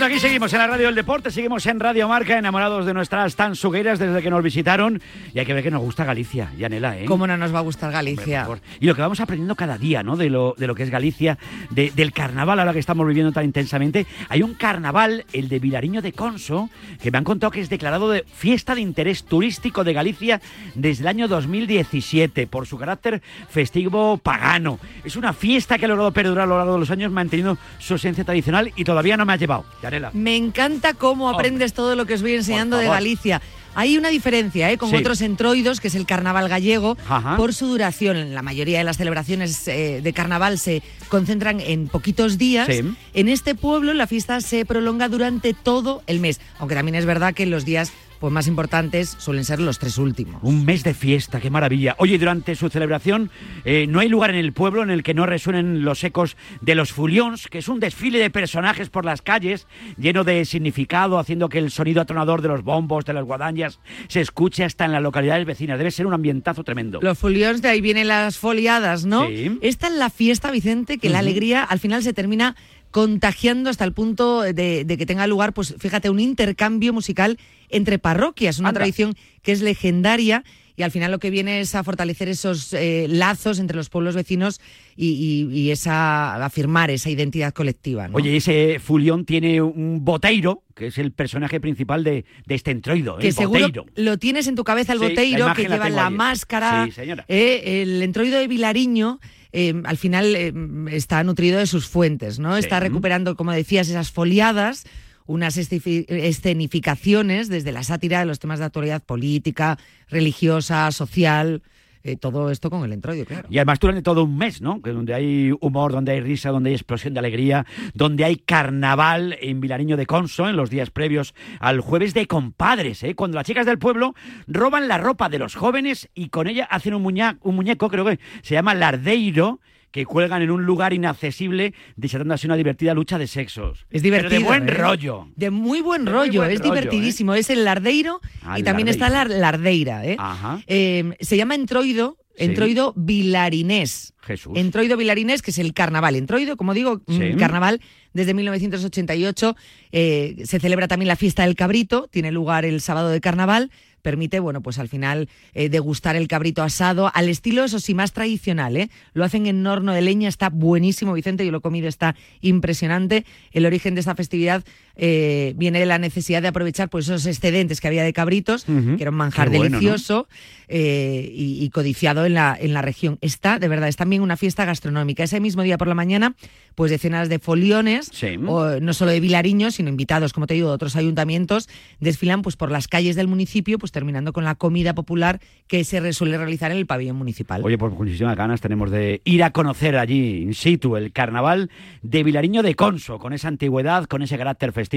S9: Bueno, seguimos en la Radio del Deporte, seguimos en Radio Marca, enamorados de nuestras tansugueras desde que nos visitaron. Y hay que ver que nos gusta Galicia, Yanela, ¿eh?
S10: ¿Cómo no nos va a gustar Galicia?
S9: Y lo que vamos aprendiendo cada día, ¿no? De lo, de lo que es Galicia, de- del carnaval ahora que estamos viviendo tan intensamente. Hay un carnaval, el de Vilariño de Conso, que me han contado que es declarado de fiesta de interés turístico de Galicia desde el año 2017 por su carácter festivo pagano. Es una fiesta que ha logrado perdurar a lo largo de los años manteniendo su esencia tradicional y todavía no me ha llevado. Yanela.
S10: Me encanta cómo aprendes todo lo que os voy enseñando de. Galicia. Hay una diferencia ¿eh? con
S9: Sí.
S10: otros entroidos, que es el carnaval gallego,
S9: Ajá.
S10: por su duración. La mayoría de las celebraciones eh, de carnaval se concentran en poquitos días.
S9: Sí.
S10: En este pueblo la fiesta se prolonga durante todo el mes, aunque también es verdad que los días pues, más importantes suelen ser los tres últimos.
S9: Un mes de fiesta, qué maravilla. Oye, durante su celebración eh, no hay lugar en el pueblo en el que no resuenen los ecos de los fulions, que es un desfile de personajes por las calles, lleno de significado, haciendo que el sonido atronador de los bombos, de las guadañas, se escuche hasta en las localidades vecinas. Debe ser un ambientazo tremendo.
S10: Los folions, de ahí vienen las foliadas, ¿no?
S9: Sí.
S10: Esta es la fiesta, Vicente, que la alegría al final se termina contagiando hasta el punto de, de que tenga lugar, pues fíjate, un intercambio musical entre parroquias, una
S9: Anda.
S10: tradición que es legendaria y al final lo que viene es a fortalecer esos eh, lazos entre los pueblos vecinos y, y- y esa afirmar esa identidad colectiva. ¿no?
S9: Oye, ese fulión tiene un boteiro, que es el personaje principal de, de este entroido.
S10: que
S9: el
S10: seguro
S9: boteiro.
S10: lo tienes en tu cabeza el
S9: Sí,
S10: boteiro, que lleva la máscara,
S9: Sí, señora.
S10: eh, el entroido de Vilariño. Eh, al final eh, está nutrido de sus fuentes, ¿no?
S9: Sí.
S10: Está recuperando, como decías, esas foliadas, unas escenificaciones desde la sátira de los temas de actualidad política, religiosa, social, eh, todo esto con el entroido, claro.
S9: Y además durante todo un mes, ¿no? Que donde hay humor, donde hay risa, donde hay explosión de alegría, donde hay carnaval en Vilariño de Conso en los días previos al jueves de compadres, ¿eh? Cuando las chicas del pueblo roban la ropa de los jóvenes y con ella hacen un, muña- un muñeco, creo que se llama Lardeiro, que cuelgan en un lugar inaccesible, desatando así una divertida lucha de sexos.
S10: Es
S9: Pero
S10: divertido.
S9: de buen
S10: ¿eh?
S9: rollo.
S10: De muy buen
S9: De muy
S10: rollo,
S9: buen
S10: es
S9: rollo,
S10: divertidísimo. Es el lardeiro
S9: Ah,
S10: y
S9: el
S10: también está la lardeira. ¿eh?
S9: Ajá.
S10: Eh, se llama entroido. Entroido Vilarinés.
S9: Jesús.
S10: Entroido Vilarinés, que es el carnaval. Entroido, como digo, mm,
S9: Sí.
S10: carnaval desde 1988. eh, se celebra también la fiesta del cabrito, tiene lugar el sábado de carnaval. Permite, bueno, pues al final eh, degustar el cabrito asado al estilo, eso sí, más tradicional, ¿eh? Lo hacen en horno de leña, está buenísimo, Vicente, yo lo he comido, está impresionante. El origen de esta festividad eh, viene la necesidad de aprovechar pues, esos excedentes que había de cabritos, que era un manjar delicioso eh, y, y codiciado en la, en la región. Está, de verdad, es también una fiesta gastronómica. Ese mismo día por la mañana, pues decenas de foliones, o, no solo de Vilariño, sino invitados, como te digo, de otros ayuntamientos, desfilan pues por las calles del municipio, pues terminando con la comida popular que se suele realizar en el pabellón municipal.
S9: Oye, pues muchísimas ganas tenemos de ir a conocer allí, in situ, el carnaval de Vilariño de Conso, con esa antigüedad, con ese carácter festivo,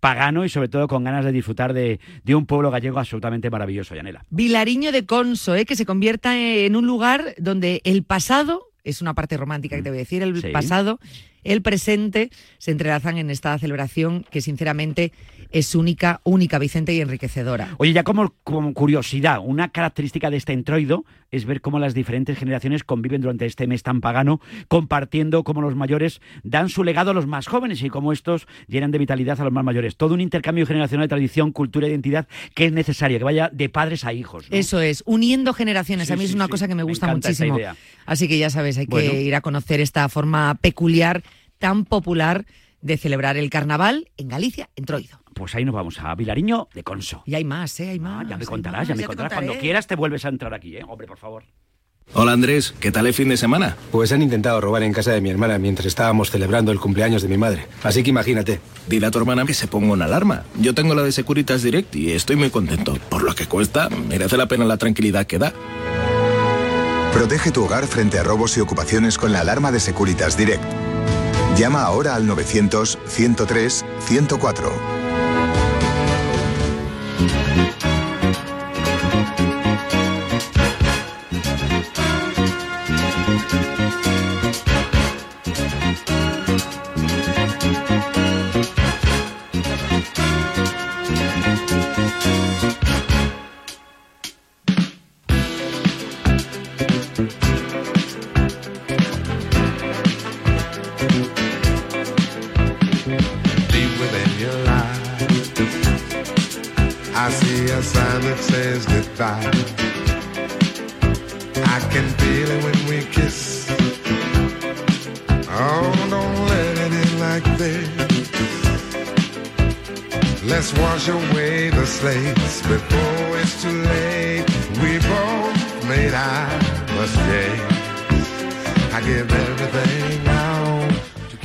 S9: pagano y sobre todo con ganas de disfrutar de, de un pueblo gallego absolutamente maravilloso, Yanela.
S10: Vilariño de Conso, ¿eh? que se convierta en un lugar donde el pasado, es una parte romántica que te voy a decir, el
S9: Sí.
S10: pasado, el presente se entrelazan en esta celebración que sinceramente es única, única, Vicente, y enriquecedora.
S9: Oye, ya como, como curiosidad, una característica de este entroido es ver cómo las diferentes generaciones conviven durante este mes tan pagano, compartiendo cómo los mayores dan su legado a los más jóvenes y cómo estos llenan de vitalidad a los más mayores. Todo un intercambio generacional de tradición, cultura e identidad que es necesario, que vaya de padres a hijos. ¿no?
S10: Eso es, uniendo generaciones.
S9: Sí,
S10: a mí es una
S9: sí.
S10: cosa que me
S9: Me
S10: gusta
S9: esa
S10: muchísimo.
S9: idea.
S10: Así que ya sabes, hay
S9: Bueno.
S10: que ir a conocer esta forma peculiar, tan popular, de celebrar el carnaval en Galicia, en Troido
S9: pues ahí nos vamos a Vilariño de Conso.
S10: Y hay más, ¿eh? Hay más.
S9: Ya me contarás, ya me contarás. Cuando quieras te vuelves a entrar aquí, ¿eh? Hombre, por favor.
S19: Hola Andrés, ¿qué tal el fin de semana? Pues han intentado robar en casa de mi hermana mientras estábamos celebrando el cumpleaños de mi madre. Así que imagínate. Dile a tu hermana que se ponga una alarma. Yo tengo la de Securitas Direct y estoy muy contento. Por lo que cuesta, merece la pena la tranquilidad que da.
S20: Protege tu hogar frente a robos y ocupaciones con la alarma de Securitas Direct. Llama ahora al
S27: 900 103 104. time.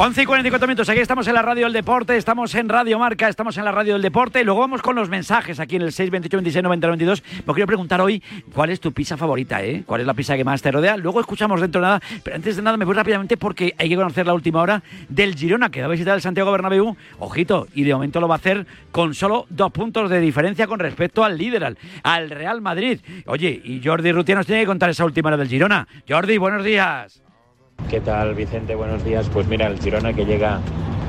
S9: 11 y 44 minutos, aquí estamos en la radio del deporte, estamos en Radio Marca, estamos en la radio del deporte luego vamos con los mensajes aquí en el 628 26 90 92. Me quiero preguntar hoy cuál es tu pizza favorita, ¿eh? ¿Cuál es la pizza que más te rodea? Luego escuchamos dentro de nada, pero antes de nada me voy rápidamente porque hay que conocer la última hora del Girona que va a visitar el Santiago Bernabéu, ojito, y de momento lo va a hacer con solo dos puntos de diferencia con respecto al líder, al Real Madrid. Oye, y Jordi Rutia nos tiene que contar esa última hora del Girona. Jordi, buenos días.
S28: ¿Qué tal, Vicente? Buenos días. Pues mira, el Girona que llega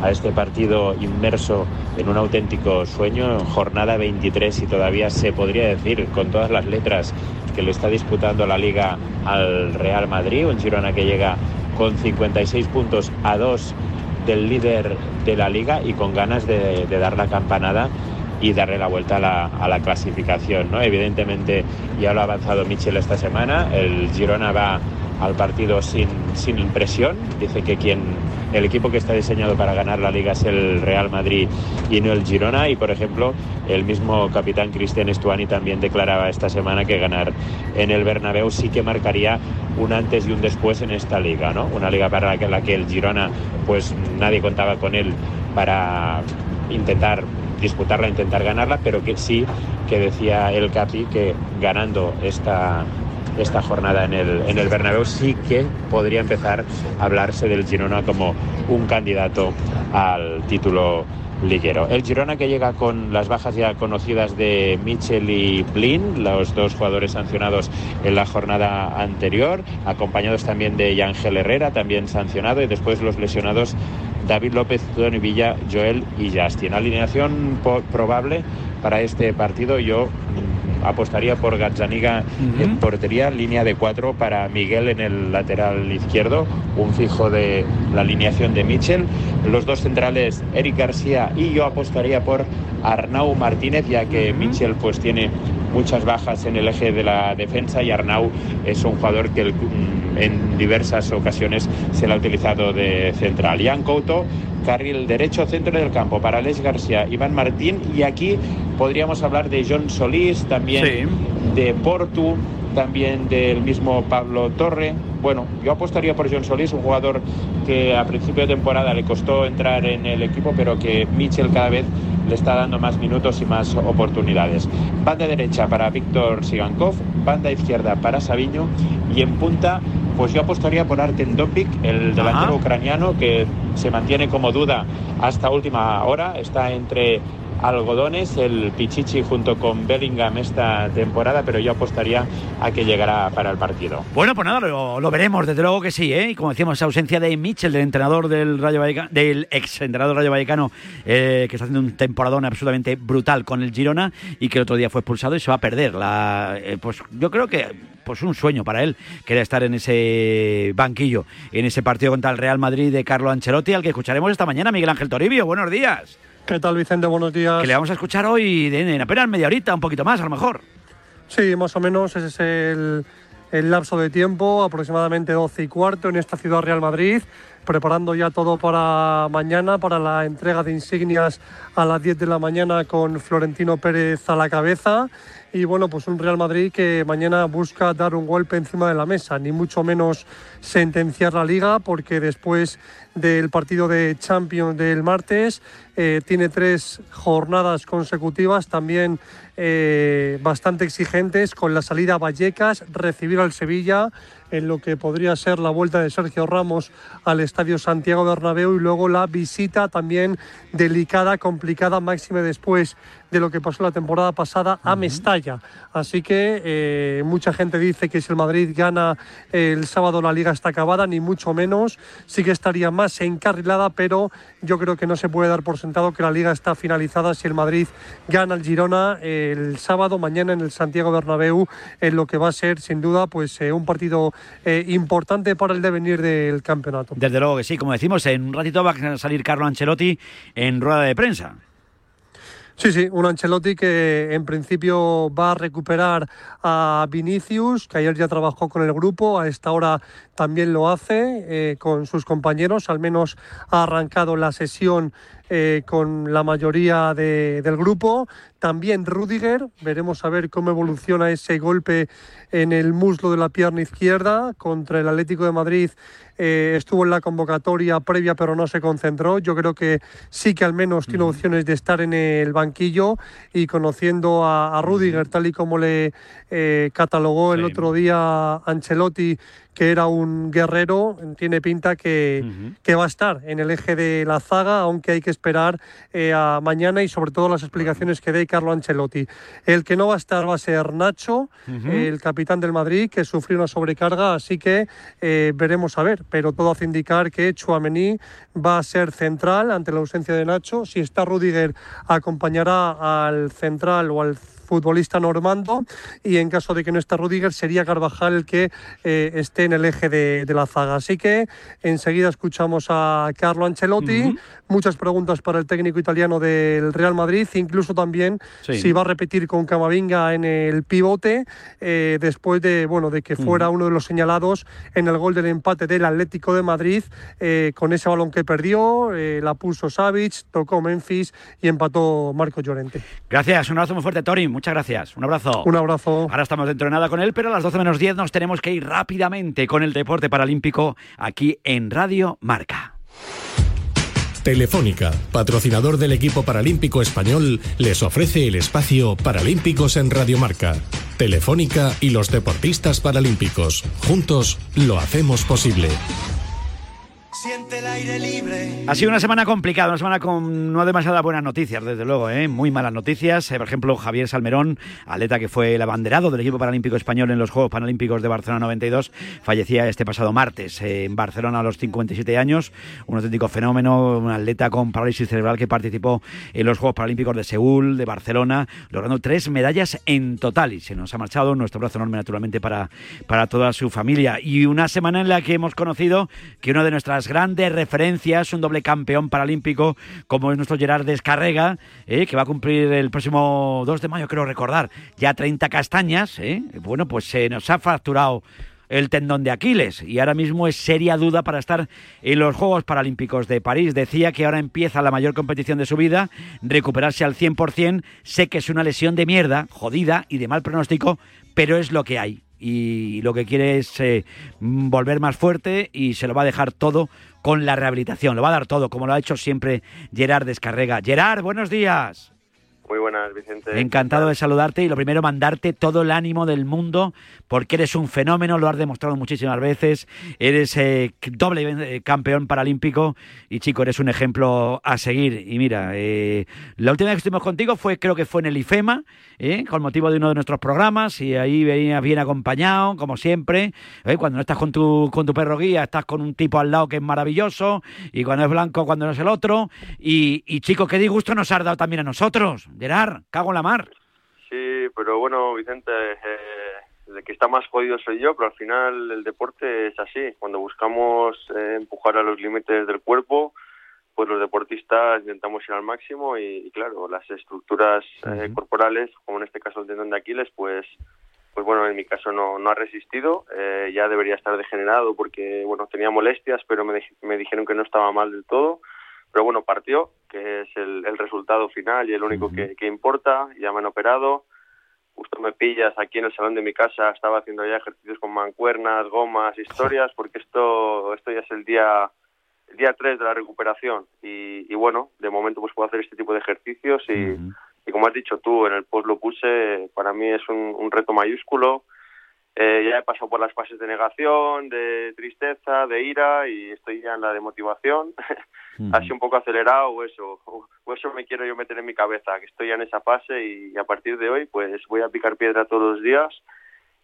S28: a este partido inmerso en un auténtico sueño, jornada 23 y todavía se podría decir con todas las letras que le está disputando la liga al Real Madrid, un Girona que llega con 56 puntos a 2 del líder de la liga y con ganas de, dar la campanada y darle la vuelta a la, a la clasificación. ¿no? Evidentemente ya lo ha avanzado Michel esta semana, el Girona va al partido sin, sin presión, dice que quien, el equipo que está diseñado para ganar la liga es el Real Madrid y no el Girona y por ejemplo el mismo capitán Cristian Estuani también declaraba esta semana que ganar en el Bernabéu sí que marcaría un antes y un después en esta liga, ¿no? Una liga para la que el Girona pues nadie contaba con él para intentar disputarla, intentar ganarla, pero que sí que decía el Capi que ganando esta esta jornada en el, en el Bernabéu sí que podría empezar a hablarse del Girona como un candidato al título liguero. El Girona que llega con las bajas ya conocidas de Michel y Blin, los dos jugadores sancionados en la jornada anterior, acompañados también de Ángel Herrera, también sancionado, y después los lesionados David López, Tony Villa, Joel y Justin. Alineación probable para este partido, yo apostaría por Gazzaniga en portería, línea de cuatro para Miguel en el lateral izquierdo, un fijo de la alineación de Mitchell. Los dos centrales, Eric García y yo apostaría por Arnau Martínez, ya que Mitchell pues tiene muchas bajas en el eje de la defensa y Arnau es un jugador que el- en diversas ocasiones se le ha utilizado de central. Ian Couto, carril derecho, centro del campo para Les García, Iván Martín y aquí podríamos hablar de John Solís, también de Portu, también del mismo Pablo Torre. Bueno, yo apostaría por John Solís, un jugador que a principio de temporada le costó entrar en el equipo, pero que Mitchell cada vez le está dando más minutos y más oportunidades. Banda derecha para Víctor Sigankov, banda izquierda para Sabiño y en punta, pues yo apostaría por Artem Dopik, el delantero ucraniano que se mantiene como duda hasta última hora, está entre algodones, el Pichichi junto con Bellingham esta temporada, pero yo apostaría a que llegará para el partido.
S9: Bueno, pues nada, lo, lo veremos, desde luego que sí, ¿eh? Y como decíamos, esa ausencia de Mitchell, del entrenador del Rayo Vallecano, del ex entrenador Rayo Vallecano, eh, que está haciendo un temporadón absolutamente brutal con el Girona y que el otro día fue expulsado y se va a perder. La, eh, pues yo creo que pues un sueño para él, que era estar en ese banquillo, en ese partido contra el Real Madrid de Carlo Ancelotti, al que escucharemos esta mañana, Miguel Ángel Toribio. Buenos días.
S29: ¿Qué tal, Vicente? Buenos días.
S9: Que le vamos a escuchar hoy en, en apenas media horita, un poquito más a lo mejor.
S29: Sí, más o menos ese es el, el lapso de tiempo, aproximadamente 12 y cuarto en esta ciudad Real Madrid, preparando ya todo para mañana, para la entrega de insignias a las 10 de la mañana con Florentino Pérez a la cabeza. Y bueno, pues un Real Madrid que mañana busca dar un golpe encima de la mesa, ni mucho menos sentenciar la liga, porque después del partido de Champions del martes eh, tiene tres jornadas consecutivas también eh, bastante exigentes, con la salida a Vallecas, recibir al Sevilla en lo que podría ser la vuelta de Sergio Ramos al Estadio Santiago Bernabéu y luego la visita también delicada, complicada, máxime después de lo que pasó la temporada pasada a Mestalla. Así que eh, mucha gente dice que si el Madrid gana el sábado la liga está acabada, ni mucho menos. Sí que estaría más encarrilada, pero yo creo que no se puede dar por sentado que la liga está finalizada si el Madrid gana el Girona el sábado, mañana en el Santiago Bernabéu, en lo que va a ser sin duda pues eh, un partido eh, importante para el devenir del campeonato.
S9: Desde luego que sí, como decimos, en un ratito va a salir Carlo Ancelotti en rueda de prensa.
S29: Sí, sí, un Ancelotti que en principio va a recuperar a Vinicius, que ayer ya trabajó con el grupo, a esta hora también lo hace eh, con sus compañeros, al menos ha arrancado la sesión eh, con la mayoría de- del grupo. También Rudiger, veremos a ver cómo evoluciona ese golpe en el muslo de la pierna izquierda contra el Atlético de Madrid. eh, estuvo en la convocatoria previa pero no se concentró. Yo creo que sí que al menos tiene opciones de estar en el banquillo y conociendo a, a Rudiger tal y como le eh, catalogó el otro día Ancelotti que era un guerrero, tiene pinta que, que va a estar en el eje de la zaga, aunque hay que esperar eh, a mañana y sobre todo las explicaciones que dé Carlo Ancelotti. El que no va a estar va a ser Nacho, el capitán del Madrid, que sufrió una sobrecarga, así que eh, veremos a ver, pero todo hace indicar que Chuamení va a ser central ante la ausencia de Nacho. Si está Rudiger, acompañará al central o al futbolista normando y en caso de que no esté Rudiger sería Carvajal el que eh, esté en el eje de, de la zaga. Así que enseguida escuchamos a Carlo Ancelotti, muchas preguntas para el técnico italiano del Real Madrid, incluso también
S30: Sí.
S29: si va a repetir con Camavinga en el pivote eh, después de bueno de que fuera uno de los señalados en el gol del empate del Atlético de Madrid eh, con ese balón que perdió, eh, la puso Savic, tocó Memphis y empató Marco Llorente.
S9: Gracias, un abrazo muy fuerte, Tori. Muchas gracias. Un abrazo.
S29: Un abrazo.
S9: Ahora estamos dentro de nada con él, pero a las 12 menos 10 nos tenemos que ir rápidamente con el deporte paralímpico aquí en Radio Marca.
S31: Telefónica, patrocinador del equipo paralímpico español, les ofrece el espacio Paralímpicos en Radiomarca. Telefónica y los deportistas paralímpicos. Juntos lo hacemos posible.
S32: Siente el aire libre.
S9: Ha sido una semana complicada, una semana con no demasiadas buenas noticias, desde luego, ¿eh? muy malas noticias. Eh, por ejemplo, Javier Salmerón, atleta que fue el abanderado del equipo paralímpico español en los Juegos Paralímpicos de Barcelona 92, fallecía este pasado martes eh, en Barcelona a los 57 años. Un auténtico fenómeno, un atleta con parálisis cerebral que participó en los Juegos Paralímpicos de Seúl, de Barcelona, logrando tres medallas en total. Y se nos ha marchado nuestro abrazo enorme, naturalmente, para, para toda su familia. Y una semana en la que hemos conocido que una de nuestras grandes referencias, un doble campeón paralímpico como es nuestro Gerard Descarrega, eh, que va a cumplir el próximo 2 de mayo, creo recordar, ya 30 castañas. eh. Bueno, pues se nos ha fracturado el tendón de Aquiles y ahora mismo es seria duda para estar en los Juegos Paralímpicos de París. Decía que ahora empieza la mayor competición de su vida, recuperarse al 100%. Sé que es una lesión de mierda, jodida y de mal pronóstico, pero es lo que hay. Y lo que quiere es eh, mm, volver más fuerte y se lo va a dejar todo con la rehabilitación. Lo va a dar todo, como lo ha hecho siempre Gerard Descarrega. Gerard, buenos días.
S30: Muy buenas, Vicente.
S9: Encantado de saludarte y lo primero mandarte todo el ánimo del mundo porque eres un fenómeno, lo has demostrado muchísimas veces, eres eh, doble eh, campeón paralímpico y chico, eres un ejemplo a seguir. Y mira, eh, la última vez que estuvimos contigo fue, creo que fue en el IFEMA, eh, con motivo de uno de nuestros programas y ahí venías bien acompañado, como siempre. Cuando no estás con tu, con tu perro guía, estás con un tipo al lado que es maravilloso y cuando es blanco, cuando no es el otro. Y, y chico, qué disgusto nos has dado también a nosotros. Gerard, cago en la mar.
S30: Sí, pero bueno, Vicente, eh, el que está más jodido soy yo, pero al final el deporte es así. Cuando buscamos eh, empujar a los límites del cuerpo, pues los deportistas intentamos ir al máximo y, y claro, las estructuras eh, corporales, como en este caso el tendón de Aquiles, pues pues bueno, en mi caso no, no ha resistido, eh, ya debería estar degenerado porque, bueno, tenía molestias, pero me, me dijeron que no estaba mal del todo, pero bueno, partió, que es el, el resultado final y el único que, que importa, ya me han operado, justo me pillas aquí en el salón de mi casa, estaba haciendo ya ejercicios con mancuernas, gomas, historias, porque esto, esto ya es el día el día 3 de la recuperación. Y, y bueno, de momento pues puedo hacer este tipo de ejercicios y, y como has dicho tú, en el post lo puse, para mí es un, un reto mayúsculo. Eh, ya he pasado por las fases de negación, de tristeza, de ira y estoy ya en la de motivación. Así un poco acelerado o eso, o o eso me quiero yo meter en mi cabeza, que estoy ya en esa fase y, a partir de hoy pues voy a picar piedra todos los días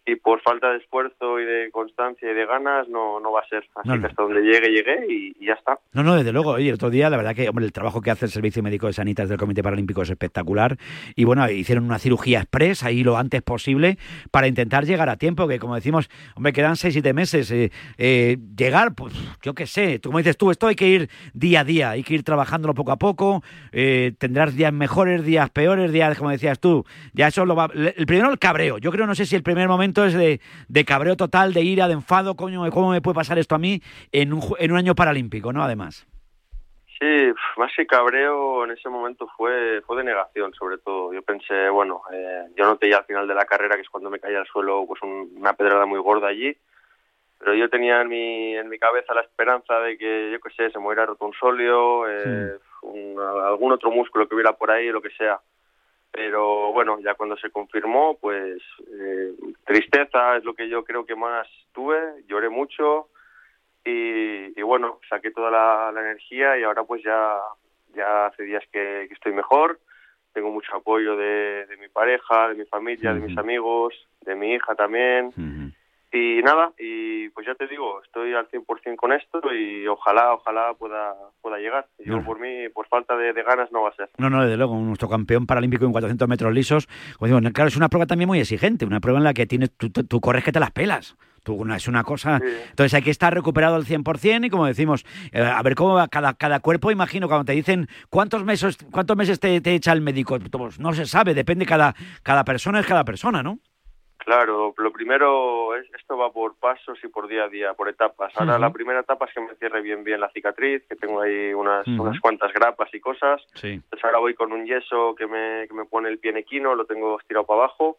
S30: y por falta de esfuerzo y de constancia y de ganas no, no va a ser. Así
S9: No,
S30: que hasta donde llegue, llegué y, y ya está.
S9: No, no, desde luego. Oye, el otro día, la verdad que hombre, el trabajo que hace el Servicio Médico de Sanitas del Comité Paralímpico es espectacular. Y bueno, hicieron una cirugía express ahí lo antes posible para intentar llegar a tiempo, que como decimos, hombre, quedan seis, siete meses. eh, eh, llegar, pues yo qué sé, tú como dices tú, esto hay que ir día a día, hay que ir trabajándolo poco a poco. eh, tendrás días mejores, días peores, días, como decías tú. Ya eso lo va. El primero, el cabreo. Yo creo, no sé si el primer momento de, de cabreo total, de ira, de enfado, coño, ¿cómo me puede pasar esto a mí en un, en un año paralímpico, ¿no? Además.
S30: Sí, más que cabreo en ese momento fue, fue de negación, sobre todo. Yo pensé, bueno, eh, yo noté ya al final de la carrera, que es cuando me caía al suelo, pues un- una pedrada muy gorda allí. Pero yo tenía en mi, en mi cabeza la esperanza de que, yo qué sé, se me hubiera roto un sóleo, eh, un- algún otro músculo que hubiera por ahí, lo que sea. Pero bueno, ya cuando se confirmó, pues eh, tristeza es lo que yo creo que más tuve, lloré mucho y, y bueno, saqué toda la, la energía y ahora pues ya, ya hace días que, que estoy mejor, tengo mucho apoyo de, de mi pareja, de mi familia, de mis amigos, de mi hija también. Y nada, y pues ya te digo, estoy al 100% con esto y ojalá, ojalá pueda, pueda llegar. Yo
S9: No.
S30: por mí, por falta de, de ganas no va a ser.
S9: No, no, desde luego, nuestro campeón paralímpico en 400 metros lisos. Como digo, claro, es una prueba también muy exigente, una prueba en la que tienes, tú, tú- corres que te las pelas. Tú, es una cosa. Entonces hay que estar recuperado al 100% y como decimos, eh, a ver cómo va cada, cada cuerpo. Imagino cuando te dicen cuántos meses, cuántos meses te, te echa el médico. Pues no se sabe, depende cada, cada persona, es cada persona, ¿no?
S30: Claro, lo primero es esto va por pasos y por día a día, por etapas. Ahora la primera etapa es que me cierre bien bien la cicatriz, que tengo ahí unas, unas cuantas grapas y cosas.
S9: Sí.
S30: Entonces ahora voy con un yeso que me, que me pone el pie en equino, lo tengo estirado para abajo.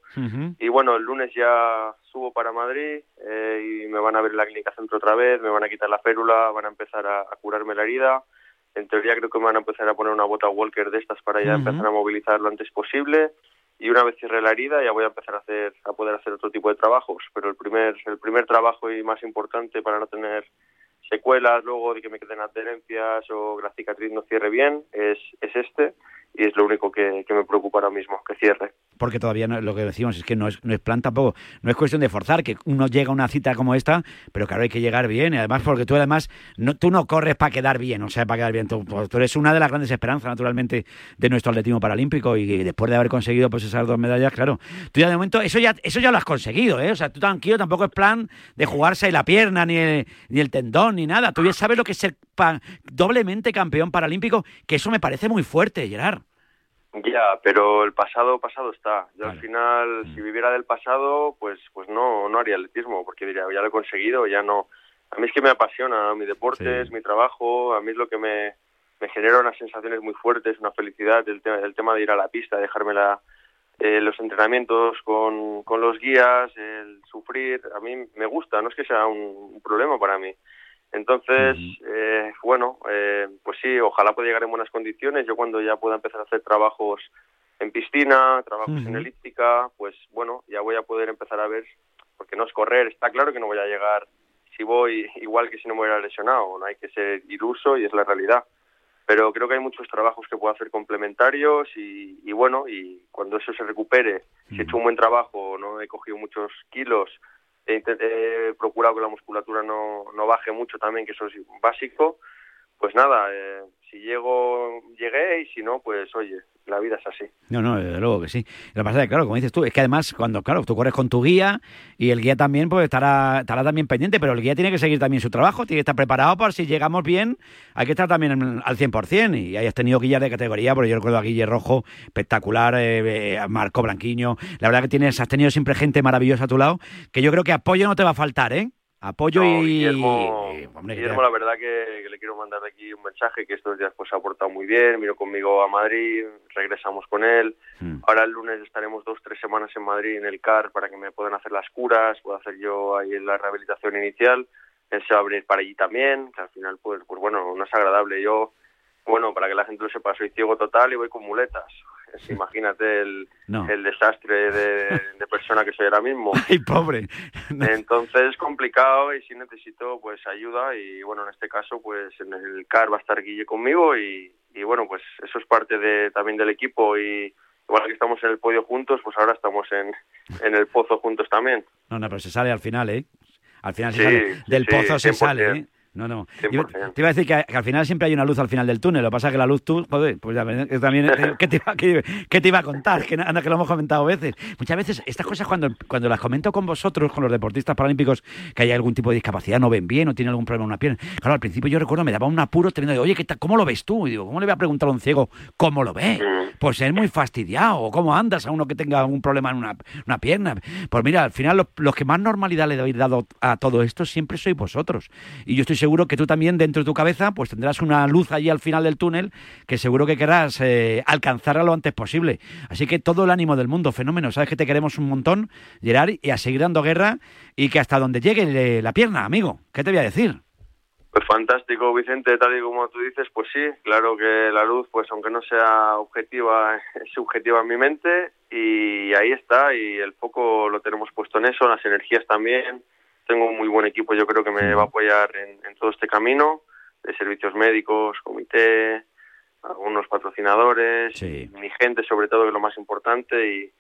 S30: Y bueno, el lunes ya subo para Madrid eh, y me van a ver en la clínica centro otra vez, me van a quitar la férula, van a empezar a, a curarme la herida. En teoría creo que me van a empezar a poner una bota Walker de estas para ya empezar a movilizar lo antes posible. Y una vez cierre la herida ya voy a empezar a hacer a poder hacer otro tipo de trabajos. Pero el primer el primer trabajo y más importante para no tener secuelas luego de que me queden adherencias o que la cicatriz no cierre bien, es, es este y es lo único que, que me preocupa ahora mismo, que cierre.
S9: Porque todavía no, lo que decimos es que no es, no es plan tampoco, no es cuestión de forzar, que uno llega a una cita como esta, pero claro, hay que llegar bien, y además porque tú además, no, tú no corres para quedar bien, o sea, para quedar bien, tú, pues, tú eres una de las grandes esperanzas, naturalmente, de nuestro atletismo paralímpico, y, después de haber conseguido pues esas dos medallas, claro, tú ya de momento, eso ya, eso ya lo has conseguido, ¿eh? o sea, tú tranquilo, tampoco es plan de jugarse la pierna, ni el, ni el tendón, ni nada, tú ya sabes lo que es ser doblemente campeón paralímpico, que eso me parece muy fuerte, Gerard.
S30: Ya, pero el pasado pasado está. Yo al final, si viviera del pasado, pues pues no no haría atletismo, porque diría, ya lo he conseguido, ya no. A mí es que me apasiona mi deporte, es mi trabajo, a mí es lo que me, me genera unas sensaciones muy fuertes, una felicidad, el, tema el tema de ir a la pista, dejarme la, eh, los entrenamientos con, con los guías, el sufrir, a mí me gusta, no es que sea un, un problema para mí. Entonces, eh, bueno, eh, pues sí, ojalá pueda llegar en buenas condiciones. Yo cuando ya pueda empezar a hacer trabajos en piscina, trabajos en elíptica, pues bueno, ya voy a poder empezar a ver, porque no es correr, está claro que no voy a llegar si voy igual que si no me hubiera lesionado, no hay que ser iluso y es la realidad. Pero creo que hay muchos trabajos que puedo hacer complementarios y, y bueno, y cuando eso se recupere, si he hecho un buen trabajo, no he cogido muchos kilos, he, he procurado que la musculatura no, no baje mucho también, que eso es básico, pues nada, eh, si llego, llegué y si no, pues oye, la vida es así.
S9: No, no, desde luego que sí. Lo que pasa es que, claro, como dices tú, es que además, cuando, claro, tú corres con tu guía y el guía también, pues estará, estará también pendiente, pero el guía tiene que seguir también su trabajo, tiene que estar preparado para si llegamos bien, hay que estar también al 100%. Y hayas tenido guías de categoría, porque yo recuerdo a Guille Rojo, espectacular, eh, eh, Marco Blanquiño. La verdad que tienes, has tenido siempre gente maravillosa a tu lado, que yo creo que apoyo no te va a faltar, ¿eh? Apoyo
S30: No,
S9: y.
S30: Guillermo,
S9: hombre,
S30: Guillermo, la verdad que, que le quiero mandar aquí un mensaje que estos días pues ha aportado muy bien, vino conmigo a Madrid, regresamos con él,
S9: Hmm.
S30: ahora el lunes estaremos dos, tres semanas en Madrid en el CAR para que me puedan hacer las curas, puedo hacer yo ahí la rehabilitación inicial, él se va a venir para allí también, que al final pues, pues bueno, no es agradable, yo, bueno, para que la gente lo sepa, soy ciego total y voy con muletas. Imagínate el,
S9: No.
S30: el desastre de, de persona que soy ahora mismo.
S9: Ay, pobre.
S30: Entonces es complicado y sí necesito pues ayuda y bueno, en este caso pues en el CAR va a estar Guille conmigo y, y bueno, pues eso es parte de, también del equipo y igual que estamos en el podio juntos, pues ahora estamos en, en el pozo juntos también.
S9: No, no, pero se sale al final, ¿eh? Al final se
S30: Sí,
S9: sale. Del
S30: sí,
S9: pozo se
S30: 100%.
S9: sale, ¿eh? No, no. Iba-
S30: 100%.
S9: te iba a decir que, que al final siempre hay una luz al final del túnel. Lo que pasa es que la luz tú, joder, pues ya también, eh, ¿qué te, iba, qué- qué te iba a contar? Que, anda, que lo hemos comentado veces. Muchas veces estas cosas cuando, cuando las comento con vosotros, con los deportistas paralímpicos, que hay algún tipo de discapacidad, no ven bien o tienen algún problema en una pierna. Claro, al principio yo recuerdo, me daba un apuro teniendo de, oye, ¿qué tal- ¿cómo lo ves tú? Y digo, ¿cómo le voy a preguntar a un ciego cómo lo ve? Pues es muy fastidiado. ¿O ¿Cómo andas a uno que tenga un problema en una, una pierna? Pues mira, al final los, los que más normalidad le habéis dado a todo esto siempre sois vosotros. Y yo estoy seguro que tú también dentro de tu cabeza pues tendrás una luz allí al final del túnel que seguro que querrás eh, alcanzarla lo antes posible. Así que todo el ánimo del mundo, fenómeno. Sabes que te queremos un montón, Gerard, y a seguir dando guerra y que hasta donde llegue la pierna, amigo. ¿Qué te voy a decir?
S30: Pues fantástico, Vicente, tal y como tú dices, pues sí, claro que la luz, pues aunque no sea objetiva, es subjetiva en mi mente y ahí está y el foco lo tenemos puesto en eso, las energías también. Tengo un muy buen equipo, yo creo que me va a apoyar en, en todo este camino de servicios médicos, comité, algunos patrocinadores, mi gente sobre todo, que es lo más importante y,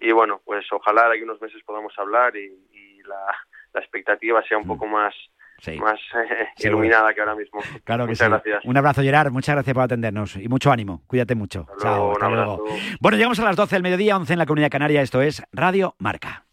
S30: y bueno, pues ojalá de aquí unos meses podamos hablar y, y la, la expectativa sea un poco más, más eh,
S9: Seguro.
S30: iluminada que ahora mismo.
S9: Claro que
S30: Muchas
S9: sí.
S30: gracias.
S9: Un abrazo, Gerard. Muchas gracias por atendernos y mucho ánimo. Cuídate mucho. Chao,
S30: luego,
S9: hasta luego. Bueno, llegamos a las 12 del mediodía, 11 en la Comunidad Canaria. Esto es Radio Marca.